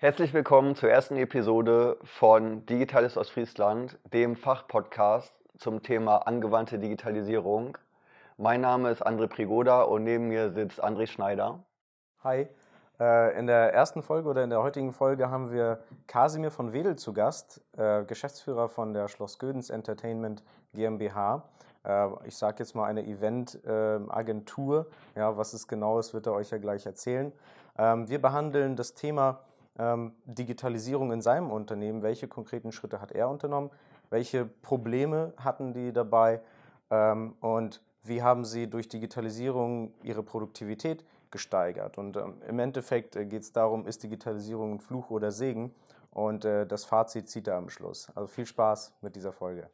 Herzlich willkommen zur ersten Episode von Digitales Ostfriesland, dem Fachpodcast zum Thema angewandte Digitalisierung. Mein Name ist André Prigoda und neben mir sitzt André Schneider. Hi. Äh, in der ersten Folge oder in der heutigen Folge haben wir Kasimir von Wedel zu Gast, äh, Geschäftsführer von der Schloss Gödens Entertainment GmbH. Äh, ich sage jetzt mal eine Eventagentur. Ja, was es genau ist, wird er euch ja gleich erzählen. Ähm, wir behandeln das Thema ähm, Digitalisierung in seinem Unternehmen. Welche konkreten Schritte hat er unternommen? Welche Probleme hatten die dabei? Ähm, und wie haben sie durch Digitalisierung ihre Produktivität gesteigert? Und ähm, im Endeffekt äh, geht es darum, ist Digitalisierung ein Fluch oder Segen? Und äh, das Fazit zieht er am Schluss. Also viel Spaß mit dieser Folge.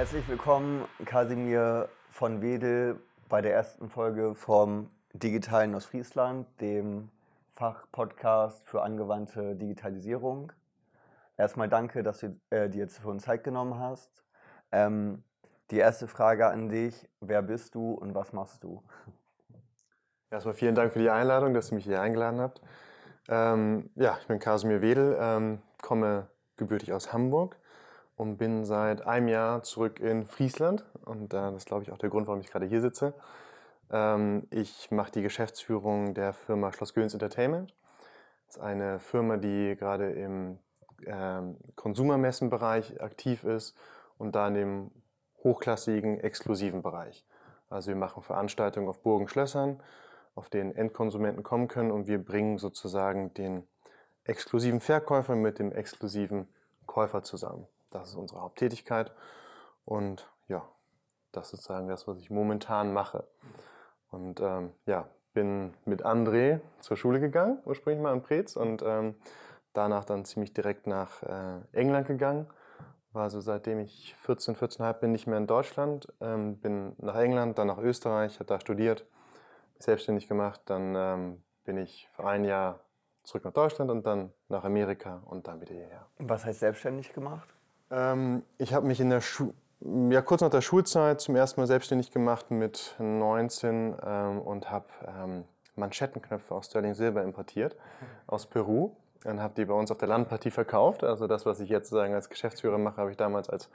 Herzlich willkommen, Kasimir von Wedel, bei der ersten Folge vom Digitalen Ostfriesland, dem Fachpodcast für angewandte Digitalisierung. Erstmal danke, dass du äh, dir jetzt für uns Zeit genommen hast. Ähm, die erste Frage an dich, wer bist du und was machst du? Erstmal vielen Dank für die Einladung, dass ihr mich hier eingeladen habt. Ähm, ja, ich bin Kasimir Wedel, ähm, komme gebürtig aus Hamburg und bin seit einem Jahr zurück in Friesland. Und äh, das ist, glaube ich, auch der Grund, warum ich gerade hier sitze. Ähm, ich mache die Geschäftsführung der Firma Schloss Göns Entertainment. Das ist eine Firma, die gerade im ähm, Konsumermessenbereich aktiv ist und da in dem hochklassigen, exklusiven Bereich. Also wir machen Veranstaltungen auf Burgen, Schlössern, auf denen Endkonsumenten kommen können und wir bringen sozusagen den exklusiven Verkäufer mit dem exklusiven Käufer zusammen. Das ist unsere Haupttätigkeit. Und ja, das ist sozusagen das, was ich momentan mache. Und ähm, ja, bin mit André zur Schule gegangen, ursprünglich mal in Preetz und ähm, danach dann ziemlich direkt nach äh, England gegangen. War so seitdem ich 14, 14,5 bin, nicht mehr in Deutschland. Ähm, bin nach England, dann nach Österreich, habe da studiert, selbstständig gemacht. Dann ähm, bin ich für ein Jahr zurück nach Deutschland und dann nach Amerika und dann wieder hierher. Was heißt selbstständig gemacht? Ähm, ich habe mich in der Schu ja, kurz nach der Schulzeit zum ersten Mal selbstständig gemacht mit 19 ähm, und habe ähm, Manschettenknöpfe aus Sterling Silber importiert aus Peru und habe die bei uns auf der Landpartie verkauft. Also das, was ich jetzt sozusagen als Geschäftsführer mache, habe ich damals als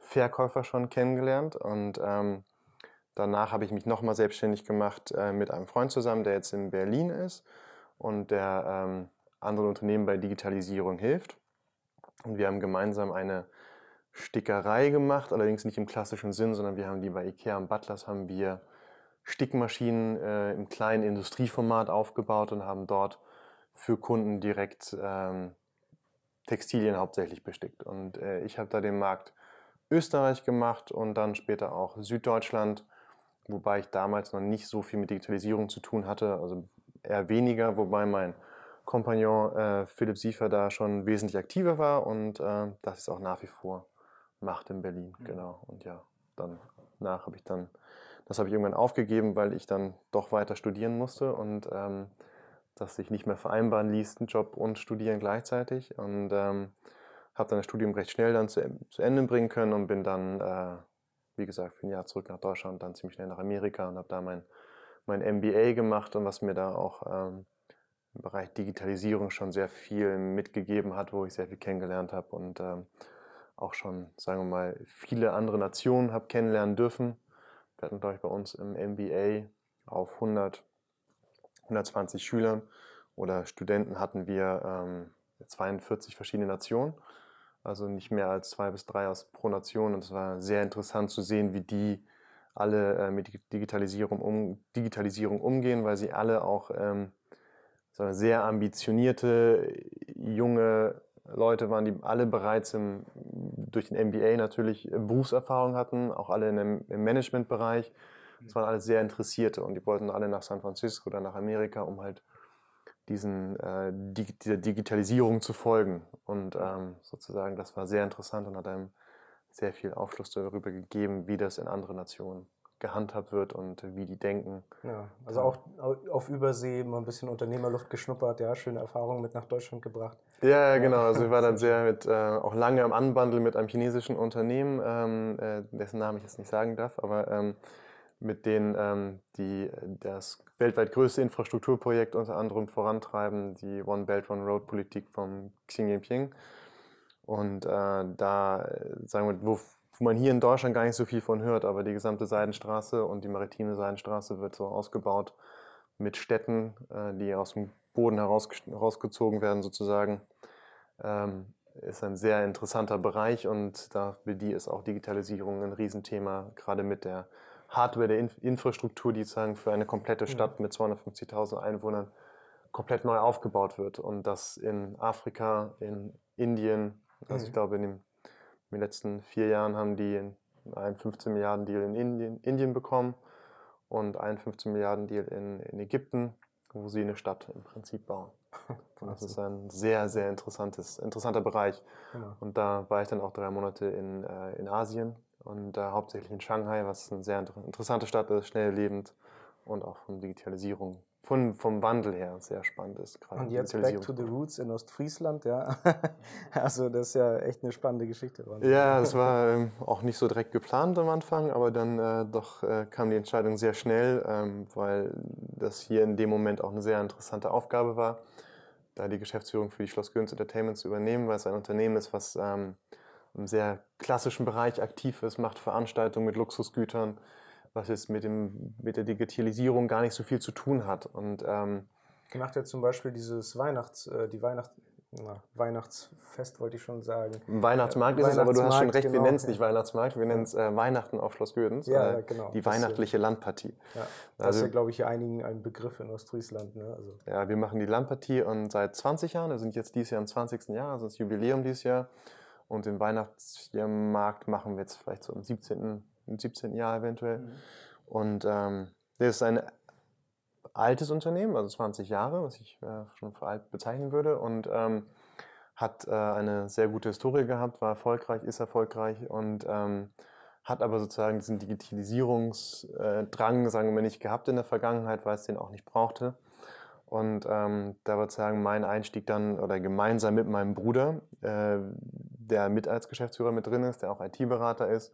Verkäufer schon kennengelernt und ähm, danach habe ich mich nochmal selbstständig gemacht äh, mit einem Freund zusammen, der jetzt in Berlin ist und der ähm, anderen Unternehmen bei Digitalisierung hilft. Und wir haben gemeinsam eine Stickerei gemacht, allerdings nicht im klassischen Sinn, sondern wir haben die bei Ikea und Butlers haben wir Stickmaschinen äh, im kleinen Industrieformat aufgebaut und haben dort für Kunden direkt ähm, Textilien hauptsächlich bestickt. Und äh, ich habe da den Markt Österreich gemacht und dann später auch Süddeutschland, wobei ich damals noch nicht so viel mit Digitalisierung zu tun hatte, also eher weniger, wobei mein Kompagnon äh, Philipp Siefer da schon wesentlich aktiver war und äh, das ist auch nach wie vor macht in Berlin, mhm. genau. Und ja, dann nach habe ich dann, das habe ich irgendwann aufgegeben, weil ich dann doch weiter studieren musste und ähm, das sich nicht mehr vereinbaren ließ, einen Job und Studieren gleichzeitig. Und ähm, habe dann das Studium recht schnell dann zu, zu Ende bringen können und bin dann, äh, wie gesagt, für ein Jahr zurück nach Deutschland, dann ziemlich schnell nach Amerika und habe da mein, mein MBA gemacht und was mir da auch ähm, im Bereich Digitalisierung schon sehr viel mitgegeben hat, wo ich sehr viel kennengelernt habe und ähm, auch schon, sagen wir mal, viele andere Nationen habe kennenlernen dürfen. Wir hatten, glaube ich, bei uns im MBA auf 100, 120 Schülern oder Studenten hatten wir ähm, 42 verschiedene Nationen. Also nicht mehr als zwei bis drei aus pro Nation. Und es war sehr interessant zu sehen, wie die alle äh, mit Digitalisierung, um, Digitalisierung umgehen, weil sie alle auch ähm, sehr ambitionierte junge Leute waren, die alle bereits im, durch den MBA natürlich Berufserfahrung hatten, auch alle im, im Managementbereich. Es waren alle sehr Interessierte und die wollten alle nach San Francisco oder nach Amerika, um halt diesen, äh, die, dieser Digitalisierung zu folgen. Und ähm, sozusagen, das war sehr interessant und hat einem sehr viel Aufschluss darüber gegeben, wie das in anderen Nationen gehandhabt wird und wie die denken. Ja, also auch auf Übersee mal ein bisschen Unternehmerluft geschnuppert, ja, schöne Erfahrungen mit nach Deutschland gebracht. Ja, genau. Also ich war dann sehr mit, äh, auch lange am Anbandel mit einem chinesischen Unternehmen, ähm, äh, dessen Namen ich jetzt nicht sagen darf, aber ähm, mit denen ähm, die das weltweit größte Infrastrukturprojekt unter anderem vorantreiben, die One Belt One Road Politik von Xi Jinping. Und äh, da, äh, sagen wir, wo, wo man hier in Deutschland gar nicht so viel von hört, aber die gesamte Seidenstraße und die maritime Seidenstraße wird so ausgebaut mit Städten, äh, die aus dem Boden heraus, herausgezogen werden sozusagen. Ähm, ist ein sehr interessanter Bereich und da für die ist auch Digitalisierung ein Riesenthema, gerade mit der Hardware der Infrastruktur, die sagen für eine komplette mhm. Stadt mit 250.000 Einwohnern komplett neu aufgebaut wird und das in Afrika, in Indien, also ich mhm. glaube in, dem, in, den letzten vier Jahren haben die einen 15 Milliarden Deal in Indien, Indien bekommen und einen 15 Milliarden Deal in, in Ägypten, wo sie eine Stadt im Prinzip bauen. Das ist ein sehr, sehr interessantes, interessanter Bereich. Genau. Und da war ich dann auch drei Monate in, äh, in Asien und äh, hauptsächlich in Shanghai, was eine sehr interessante Stadt ist, schnell lebend und auch von Digitalisierung, von, vom Wandel her sehr spannend ist. Und jetzt back to the roots in Ostfriesland, ja. also das ist ja echt eine spannende Geschichte. Ja, das war ähm, auch nicht so direkt geplant am Anfang, aber dann äh, doch äh, kam die Entscheidung sehr schnell, ähm, weil das hier in dem Moment auch eine sehr interessante Aufgabe war, da die Geschäftsführung für die Schloss Göns Entertainment zu übernehmen, weil es ein Unternehmen ist, was ähm, im sehr klassischen Bereich aktiv ist, macht Veranstaltungen mit Luxusgütern, was jetzt mit, dem, mit der Digitalisierung gar nicht so viel zu tun hat. Und, ähm, macht ja zum Beispiel dieses Weihnachts, äh, die Weihnachts, na, Weihnachtsfest wollte ich schon sagen. Weihnachtsmarkt ist es, aber du hast schon recht, genau. wir nennen es nicht Weihnachtsmarkt, wir nennen es äh, Weihnachten auf Schloss Gödens. Ja, äh, genau. Die weihnachtliche Landpartie. Ja, das also, ist ja, glaube ich, einigen ein Begriff in Ostfriesland. Ne? Also. Ja, wir machen die Landpartie und seit 20 Jahren, wir sind jetzt dieses Jahr im 20. Jahr, also das Jubiläum dieses Jahr. Und den Weihnachtsmarkt machen wir jetzt vielleicht so im 17. Im 17. Jahr eventuell. Mhm. Und ähm, das ist ein altes Unternehmen, also 20 Jahre, was ich äh, schon für alt bezeichnen würde. Und ähm, hat äh, eine sehr gute Historie gehabt, war erfolgreich, ist erfolgreich und ähm, hat aber sozusagen diesen Digitalisierungsdrang, sagen wir nicht gehabt in der Vergangenheit, weil es den auch nicht brauchte. Und ähm, da würde ich sagen, mein Einstieg dann oder gemeinsam mit meinem Bruder, äh, der mit als Geschäftsführer mit drin ist, der auch IT-Berater ist,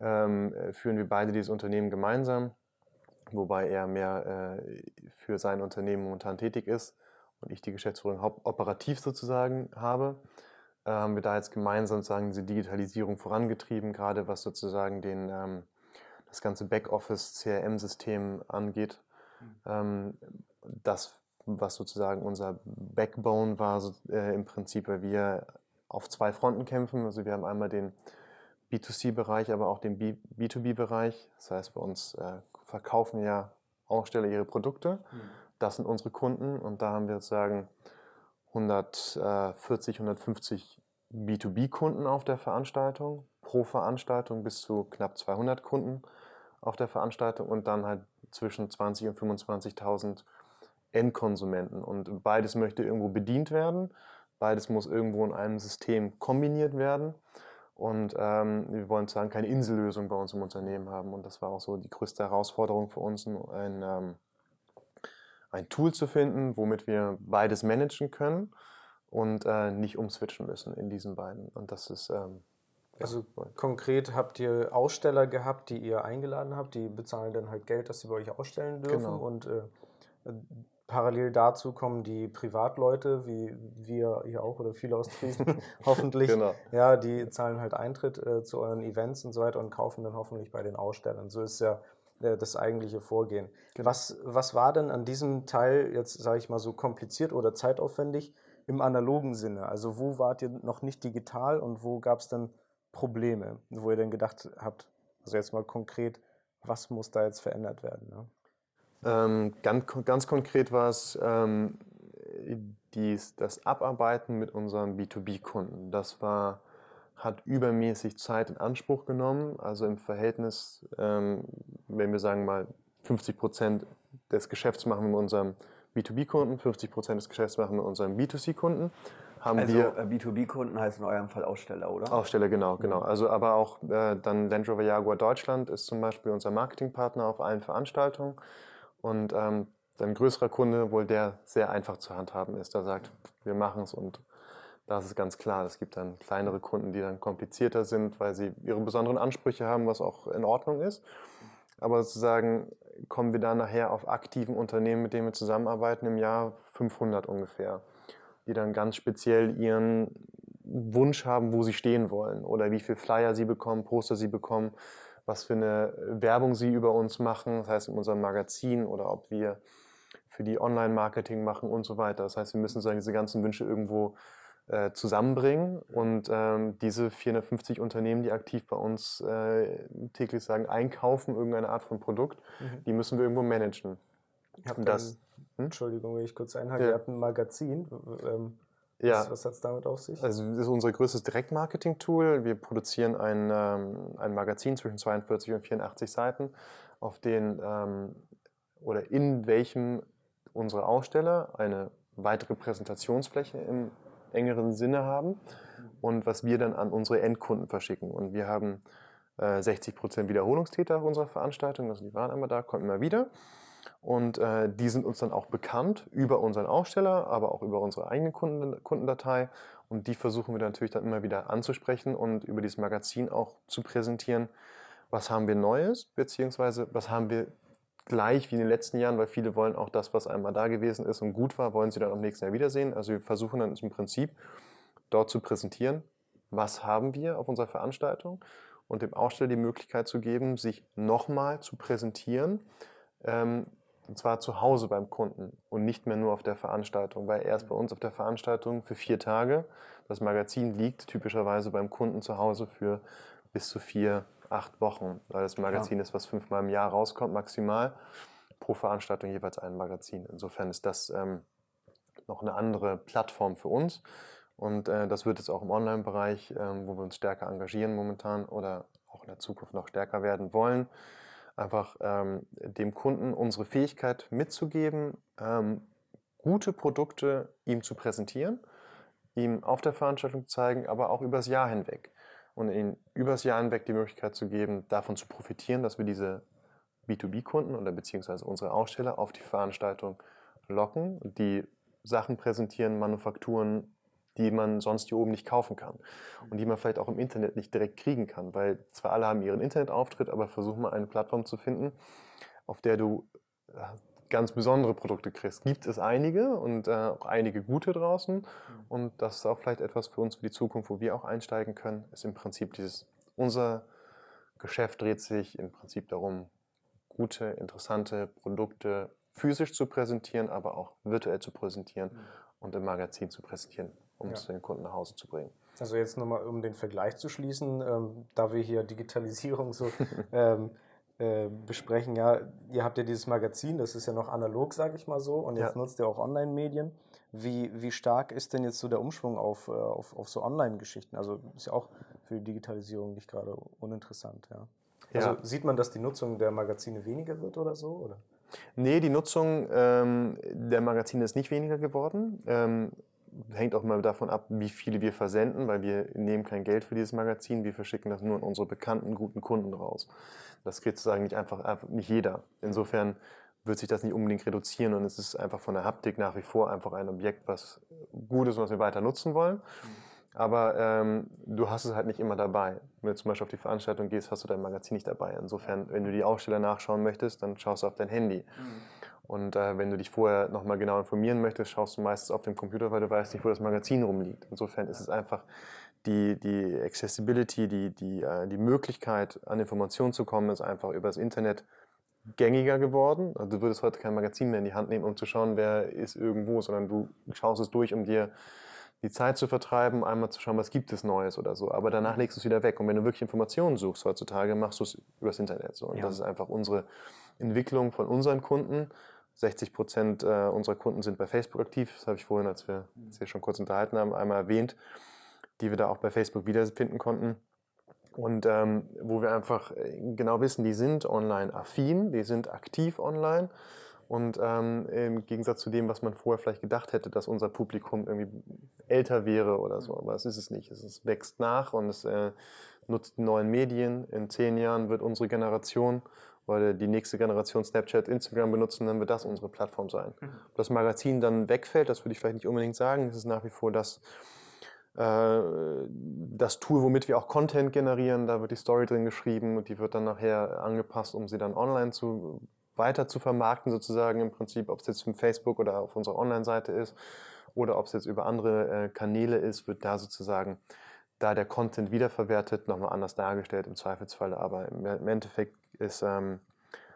ähm, äh, führen wir beide dieses Unternehmen gemeinsam, wobei er mehr äh, für sein Unternehmen momentan tätig ist und ich die Geschäftsführung operativ sozusagen habe. Äh, haben wir da jetzt gemeinsam sozusagen diese Digitalisierung vorangetrieben, gerade was sozusagen den, ähm, das ganze Backoffice, CRM-System angeht. Mhm. Ähm, das, was sozusagen unser Backbone war, so, äh, im Prinzip, weil wir auf zwei Fronten kämpfen. Also wir haben einmal den B2C-Bereich, aber auch den B2B-Bereich. Das heißt, bei uns äh, verkaufen ja Aussteller ihre Produkte. Mhm. Das sind unsere Kunden und da haben wir sozusagen 140, 150 B2B-Kunden auf der Veranstaltung, pro Veranstaltung bis zu knapp 200 Kunden auf der Veranstaltung und dann halt zwischen 20 und 25.000 Endkonsumenten. Und beides möchte irgendwo bedient werden. Beides muss irgendwo in einem System kombiniert werden. Und ähm, wir wollen sozusagen keine Insellösung bei uns im Unternehmen haben. Und das war auch so die größte Herausforderung für uns, ein, ähm, ein Tool zu finden, womit wir beides managen können und äh, nicht umswitchen müssen in diesen beiden. Und das ist. Ähm, also ja, konkret habt ihr Aussteller gehabt, die ihr eingeladen habt, die bezahlen dann halt Geld, dass sie bei euch ausstellen dürfen. Genau. Und äh, Parallel dazu kommen die Privatleute, wie wir hier auch oder viele Ostfriesen hoffentlich. Genau. Ja, die zahlen halt Eintritt äh, zu euren Events und so weiter und kaufen dann hoffentlich bei den Ausstellern. So ist ja äh, das eigentliche Vorgehen. Genau. Was, was war denn an diesem Teil jetzt, sage ich mal, so kompliziert oder zeitaufwendig im analogen Sinne? Also wo wart ihr noch nicht digital und wo gab es dann Probleme, wo ihr denn gedacht habt, also jetzt mal konkret, was muss da jetzt verändert werden? Ne? Ähm, ganz, ganz konkret war es ähm, dies, das Abarbeiten mit unseren B2B-Kunden. Das war, hat übermäßig Zeit in Anspruch genommen. Also im Verhältnis, ähm, wenn wir sagen mal 50 Prozent des Geschäfts machen wir mit unserem B2B-Kunden, 50 Prozent des Geschäfts machen wir mit unseren B2C-Kunden. haben also wir äh, B2B-Kunden heißt in eurem Fall Aussteller, oder? Aussteller, genau, genau. Also aber auch äh, dann Land Rover Jaguar Deutschland ist zum Beispiel unser Marketingpartner auf allen Veranstaltungen. Und ähm, ein größerer Kunde, wohl der sehr einfach zu handhaben ist, der sagt, wir machen es und das ist ganz klar. Es gibt dann kleinere Kunden, die dann komplizierter sind, weil sie ihre besonderen Ansprüche haben, was auch in Ordnung ist. Aber sozusagen kommen wir dann nachher auf aktiven Unternehmen, mit denen wir zusammenarbeiten, im Jahr 500 ungefähr, die dann ganz speziell ihren Wunsch haben, wo sie stehen wollen oder wie viel Flyer sie bekommen, Poster sie bekommen, was für eine Werbung sie über uns machen, das heißt in unserem Magazin oder ob wir für die Online-Marketing machen und so weiter. Das heißt, wir müssen sagen, diese ganzen Wünsche irgendwo äh, zusammenbringen und ähm, diese 450 Unternehmen, die aktiv bei uns äh, täglich sagen, einkaufen, irgendeine Art von Produkt, Mhm. die müssen wir irgendwo managen. Und das- ein, hm? Entschuldigung, wenn ich kurz einhake, Ja. ihr habt ein Magazin. Ähm, Ja, Was, was hat es damit auf sich? also das ist unser größtes Direktmarketing-Tool. Wir produzieren ein, ähm, ein Magazin zwischen 42 und 84 Seiten, auf den ähm, oder in welchem unsere Aussteller eine weitere Präsentationsfläche im engeren Sinne haben und was wir dann an unsere Endkunden verschicken. Und wir haben äh, 60% Wiederholungstäter auf unserer Veranstaltung, also die waren einmal da, kommen immer wieder. Und äh, die sind uns dann auch bekannt über unseren Aussteller, aber auch über unsere eigene Kunden, Kundendatei. Und die versuchen wir natürlich dann immer wieder anzusprechen und über dieses Magazin auch zu präsentieren, was haben wir Neues, beziehungsweise was haben wir gleich wie in den letzten Jahren, weil viele wollen auch das, was einmal da gewesen ist und gut war, wollen sie dann am nächsten Jahr wiedersehen. Also wir versuchen dann im Prinzip dort zu präsentieren, was haben wir auf unserer Veranstaltung und dem Aussteller die Möglichkeit zu geben, sich nochmal zu präsentieren, ähm, und zwar zu Hause beim Kunden und nicht mehr nur auf der Veranstaltung, weil er ist bei uns auf der Veranstaltung für vier Tage. Das Magazin liegt typischerweise beim Kunden zu Hause für bis zu vier, acht Wochen, weil das Magazin ist, was fünfmal im Jahr rauskommt, maximal. Pro Veranstaltung jeweils ein Magazin. Insofern ist das ähm, noch eine andere Plattform für uns. Und äh, das wird jetzt auch im Online-Bereich, ähm, wo wir uns stärker engagieren momentan oder auch in der Zukunft noch stärker werden wollen, einfach ähm, dem Kunden unsere Fähigkeit mitzugeben, ähm, gute Produkte ihm zu präsentieren, ihm auf der Veranstaltung zu zeigen, aber auch übers Jahr hinweg. Und ihm übers Jahr hinweg die Möglichkeit zu geben, davon zu profitieren, dass wir diese B2B-Kunden oder beziehungsweise unsere Aussteller auf die Veranstaltung locken, die Sachen präsentieren, Manufakturen, die man sonst hier oben nicht kaufen kann und die man vielleicht auch im Internet nicht direkt kriegen kann, weil zwar alle haben ihren Internetauftritt, aber versuch mal eine Plattform zu finden, auf der du äh, ganz besondere Produkte kriegst. Gibt es einige und äh, auch einige gute draußen und das ist auch vielleicht etwas für uns für die Zukunft, wo wir auch einsteigen können, ist im Prinzip dieses, unser Geschäft dreht sich im Prinzip darum, gute, interessante Produkte physisch zu präsentieren, aber auch virtuell zu präsentieren und im Magazin zu präsentieren, um Ja. es den Kunden nach Hause zu bringen. Also jetzt nochmal, um den Vergleich zu schließen, ähm, da wir hier Digitalisierung so ähm, äh, besprechen, ja, ihr habt ja dieses Magazin, das ist ja noch analog, sage ich mal so, und jetzt Ja. nutzt ihr auch Online-Medien. Wie, wie stark ist denn jetzt so der Umschwung auf, äh, auf, auf so Online-Geschichten? Also ist ja auch für die Digitalisierung nicht gerade uninteressant, ja. Also Ja. sieht man, dass die Nutzung der Magazine weniger wird oder so? Oder? Nee, die Nutzung ähm, der Magazine ist nicht weniger geworden. Ähm, hängt auch mal davon ab, wie viele wir versenden, weil wir nehmen kein Geld für dieses Magazin. Wir verschicken das nur an unsere bekannten, guten Kunden raus. Das kriegt sozusagen nicht einfach, einfach nicht jeder. Insofern wird sich das nicht unbedingt reduzieren und es ist einfach von der Haptik nach wie vor einfach ein Objekt, was gut ist und was wir weiter nutzen wollen. Aber ähm, du hast es halt nicht immer dabei. Wenn du zum Beispiel auf die Veranstaltung gehst, hast du dein Magazin nicht dabei. Insofern, wenn du die Aussteller nachschauen möchtest, dann schaust du auf dein Handy. Und äh, wenn du dich vorher nochmal genau informieren möchtest, schaust du meistens auf dem Computer, weil du weißt nicht, wo das Magazin rumliegt. Insofern ist es einfach die, die Accessibility, die, die, äh, die Möglichkeit, an Informationen zu kommen, ist einfach über das Internet gängiger geworden. Also du würdest heute kein Magazin mehr in die Hand nehmen, um zu schauen, wer ist irgendwo, sondern du schaust es durch, um dir die Zeit zu vertreiben, einmal zu schauen, was gibt es Neues oder so. Aber danach legst du es wieder weg. Und wenn du wirklich Informationen suchst heutzutage, machst du es übers Internet. So. Und Ja. das ist einfach unsere Entwicklung von unseren Kunden. 60 Prozent äh, unserer Kunden sind bei Facebook aktiv. Das habe ich vorhin, als wir uns hier schon kurz unterhalten haben, einmal erwähnt, die wir da auch bei Facebook wiederfinden konnten. Und ähm, wo wir einfach äh, genau wissen, die sind online affin, die sind aktiv online Und ähm, im Gegensatz zu dem, was man vorher vielleicht gedacht hätte, dass unser Publikum irgendwie älter wäre oder so. Aber das ist es nicht. Es wächst nach und es äh, nutzt die neuen Medien. In zehn Jahren wird unsere Generation weil die nächste Generation Snapchat, Instagram benutzen, dann wird das unsere Plattform sein. Mhm. Ob das Magazin dann wegfällt, das würde ich vielleicht nicht unbedingt sagen. Es ist nach wie vor das, äh, das Tool, womit wir auch Content generieren. Da wird die Story drin geschrieben und die wird dann nachher angepasst, um sie dann online zu, weiter zu vermarkten, sozusagen im Prinzip, ob es jetzt mit Facebook oder auf unserer Online-Seite ist oder ob es jetzt über andere äh, Kanäle ist, wird da sozusagen da der Content wiederverwertet, nochmal anders dargestellt im Zweifelsfall. Aber im Endeffekt ist, ähm,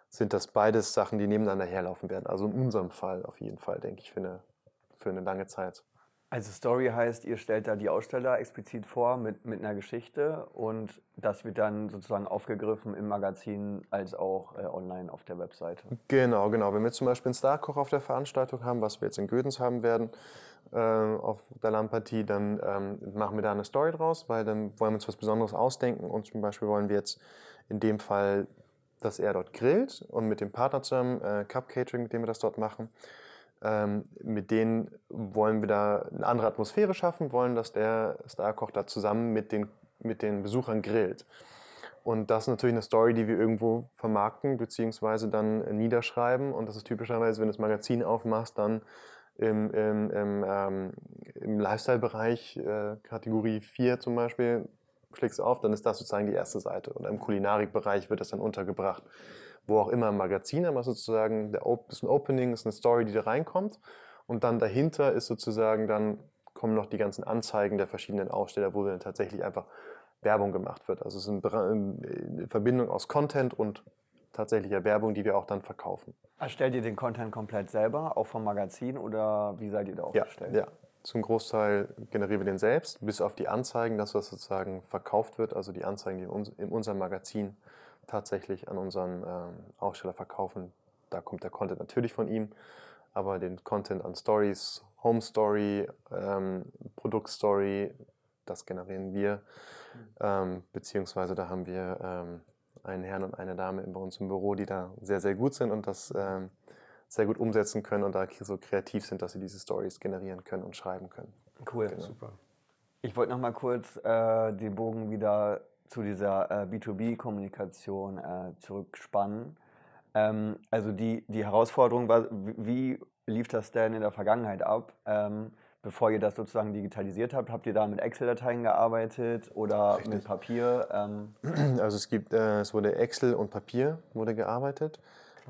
sind das beides Sachen, die nebeneinander herlaufen werden. Also in unserem Fall auf jeden Fall, denke ich, für eine, für eine lange Zeit. Also Story heißt, ihr stellt da die Aussteller explizit vor mit, mit einer Geschichte und das wird dann sozusagen aufgegriffen im Magazin als auch äh, online auf der Webseite. Genau, genau. Wenn wir zum Beispiel einen Starkoch auf der Veranstaltung haben, was wir jetzt in Gödens haben werden, äh, auf der Lampartie, dann ähm, machen wir da eine Story draus, weil dann wollen wir uns was Besonderes ausdenken und zum Beispiel wollen wir jetzt in dem Fall, dass er dort grillt und mit dem Partner zusammen, äh, Cup Catering, mit dem wir das dort machen, ähm, mit denen wollen wir da eine andere Atmosphäre schaffen, wollen, dass der Starkoch da zusammen mit den, mit den Besuchern grillt. Und das ist natürlich eine Story, die wir irgendwo vermarkten bzw. dann niederschreiben. Und das ist typischerweise, wenn du das Magazin aufmachst, dann im, im, im, ähm, im Lifestyle-Bereich, äh, Kategorie 4 zum Beispiel, du auf, dann ist das sozusagen die erste Seite. Und im Kulinarik-Bereich wird das dann untergebracht wo auch immer im Magazin, aber sozusagen der ist ein Opening, ist eine Story, die da reinkommt. Und dann dahinter ist sozusagen, dann kommen noch die ganzen Anzeigen der verschiedenen Aussteller, wo dann tatsächlich einfach Werbung gemacht wird. Also es ist eine Verbindung aus Content und tatsächlicher Werbung, die wir auch dann verkaufen. Erstellt ihr den Content komplett selber, auch vom Magazin oder wie seid ihr da aufgestellt? Ja, ja. Zum Großteil generieren wir den selbst, bis auf die Anzeigen, das was sozusagen verkauft wird, also die Anzeigen, die in, uns, in unserem Magazin tatsächlich an unseren ähm, Aussteller verkaufen. Da kommt der Content natürlich von ihm, aber den Content an Stories, Home Story, ähm, Produktstory, das generieren wir. Mhm. Ähm, beziehungsweise da haben wir ähm, einen Herrn und eine Dame bei uns im Büro, die da sehr, sehr gut sind und das ähm, sehr gut umsetzen können und da so kreativ sind, dass sie diese Stories generieren können und schreiben können. Cool, genau. super. Ich wollte noch mal kurz äh, den Bogen wieder zu dieser äh, B2B-Kommunikation äh, zurückspannen. Ähm, also die, die Herausforderung war, wie lief das denn in der Vergangenheit ab? Ähm, bevor ihr das sozusagen digitalisiert habt, habt ihr da mit Excel-Dateien gearbeitet oder Richtig. mit Papier? Ähm? Also es gibt, äh, es wurde Excel und Papier wurde gearbeitet.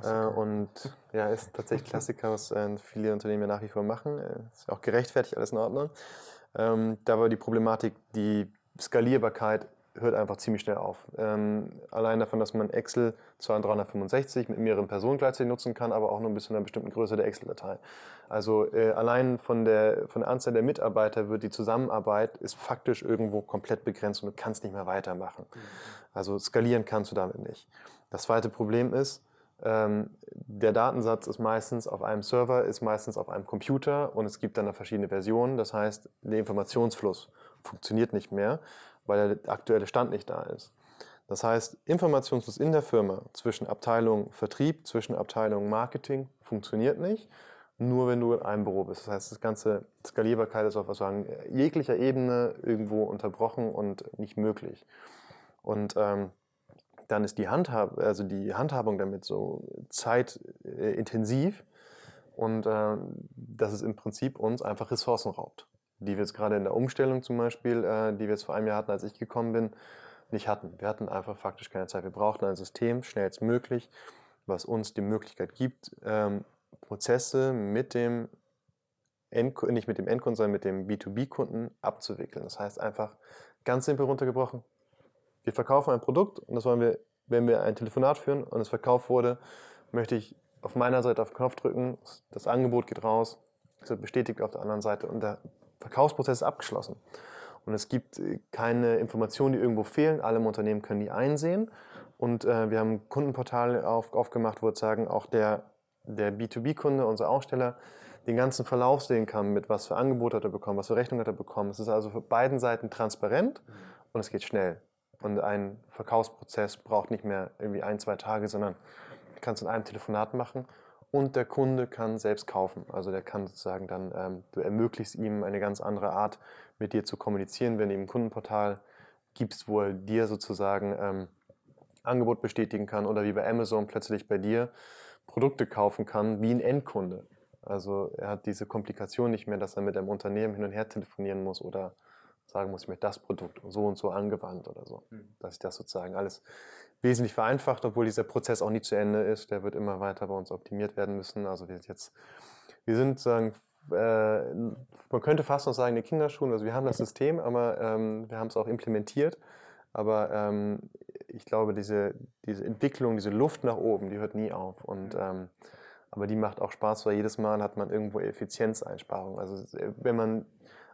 Äh, und ja, ist tatsächlich Klassiker, was äh, viele Unternehmen ja nach wie vor machen. Äh, ist auch gerechtfertigt, alles in Ordnung. Ähm, da war die Problematik, die Skalierbarkeit hört einfach ziemlich schnell auf. Ähm, allein davon, dass man Excel zwar in 365 mit mehreren Personen gleichzeitig nutzen kann, aber auch nur bis zu einer bestimmten Größe der Excel-Datei. Also äh, allein von der, von der Anzahl der Mitarbeiter wird die Zusammenarbeit ist faktisch irgendwo komplett begrenzt und du kannst nicht mehr weitermachen. Mhm. Also skalieren kannst du damit nicht. Das zweite Problem ist, ähm, der Datensatz ist meistens auf einem Server, ist meistens auf einem Computer und es gibt dann verschiedene Versionen. Das heißt, der Informationsfluss funktioniert nicht mehr weil der aktuelle Stand nicht da ist. Das heißt, Informationsfluss in der Firma zwischen Abteilung Vertrieb, zwischen Abteilung Marketing funktioniert nicht, nur wenn du in einem Büro bist. Das heißt, das ganze Skalierbarkeit ist auf was sagen, jeglicher Ebene irgendwo unterbrochen und nicht möglich. Und ähm, dann ist die, Handhab also die Handhabung damit so zeitintensiv und äh, dass es im Prinzip uns einfach Ressourcen raubt die wir jetzt gerade in der Umstellung zum Beispiel, äh, die wir jetzt vor einem Jahr hatten, als ich gekommen bin, nicht hatten. Wir hatten einfach faktisch keine Zeit. Wir brauchten ein System, schnellstmöglich, was uns die Möglichkeit gibt, ähm, Prozesse mit dem End, nicht mit dem Endkunden, sondern mit dem B2B-Kunden abzuwickeln. Das heißt einfach ganz simpel runtergebrochen, wir verkaufen ein Produkt und das wollen wir, wenn wir ein Telefonat führen und es verkauft wurde, möchte ich auf meiner Seite auf den Knopf drücken, das Angebot geht raus, es wird bestätigt auf der anderen Seite und der Verkaufsprozess ist abgeschlossen. Und es gibt äh, keine Informationen, die irgendwo fehlen. Alle im Unternehmen können die einsehen. Und äh, wir haben ein Kundenportal auf, aufgemacht, wo wir sagen, auch der, der B2B-Kunde, unser Aussteller, den ganzen Verlauf sehen kann, mit was für Angebote hat er bekommen, was für Rechnung hat er bekommen. Es ist also für beiden Seiten transparent und es geht schnell. Und ein Verkaufsprozess braucht nicht mehr irgendwie ein, zwei Tage, sondern kannst in einem Telefonat machen und der Kunde kann selbst kaufen. Also der kann sozusagen dann, ähm, du ermöglichst ihm eine ganz andere Art, mit dir zu kommunizieren, wenn du ihm ein Kundenportal gibst, wo er dir sozusagen ähm, Angebot bestätigen kann oder wie bei Amazon plötzlich bei dir Produkte kaufen kann, wie ein Endkunde. Also er hat diese Komplikation nicht mehr, dass er mit einem Unternehmen hin und her telefonieren muss oder sagen muss, ich möchte das Produkt so und so angewandt oder so. Mhm. Dass ich das sozusagen alles wesentlich vereinfacht, obwohl dieser Prozess auch nie zu Ende ist. Der wird immer weiter bei uns optimiert werden müssen. Also wir sind jetzt, wir sind sagen, äh, man könnte fast noch sagen, eine Kinderschule. Also wir haben das System, aber ähm, wir haben es auch implementiert. Aber ähm, ich glaube, diese, diese Entwicklung, diese Luft nach oben, die hört nie auf. Und, ähm, aber die macht auch Spaß, weil jedes Mal hat man irgendwo Effizienzeinsparungen. Also wenn man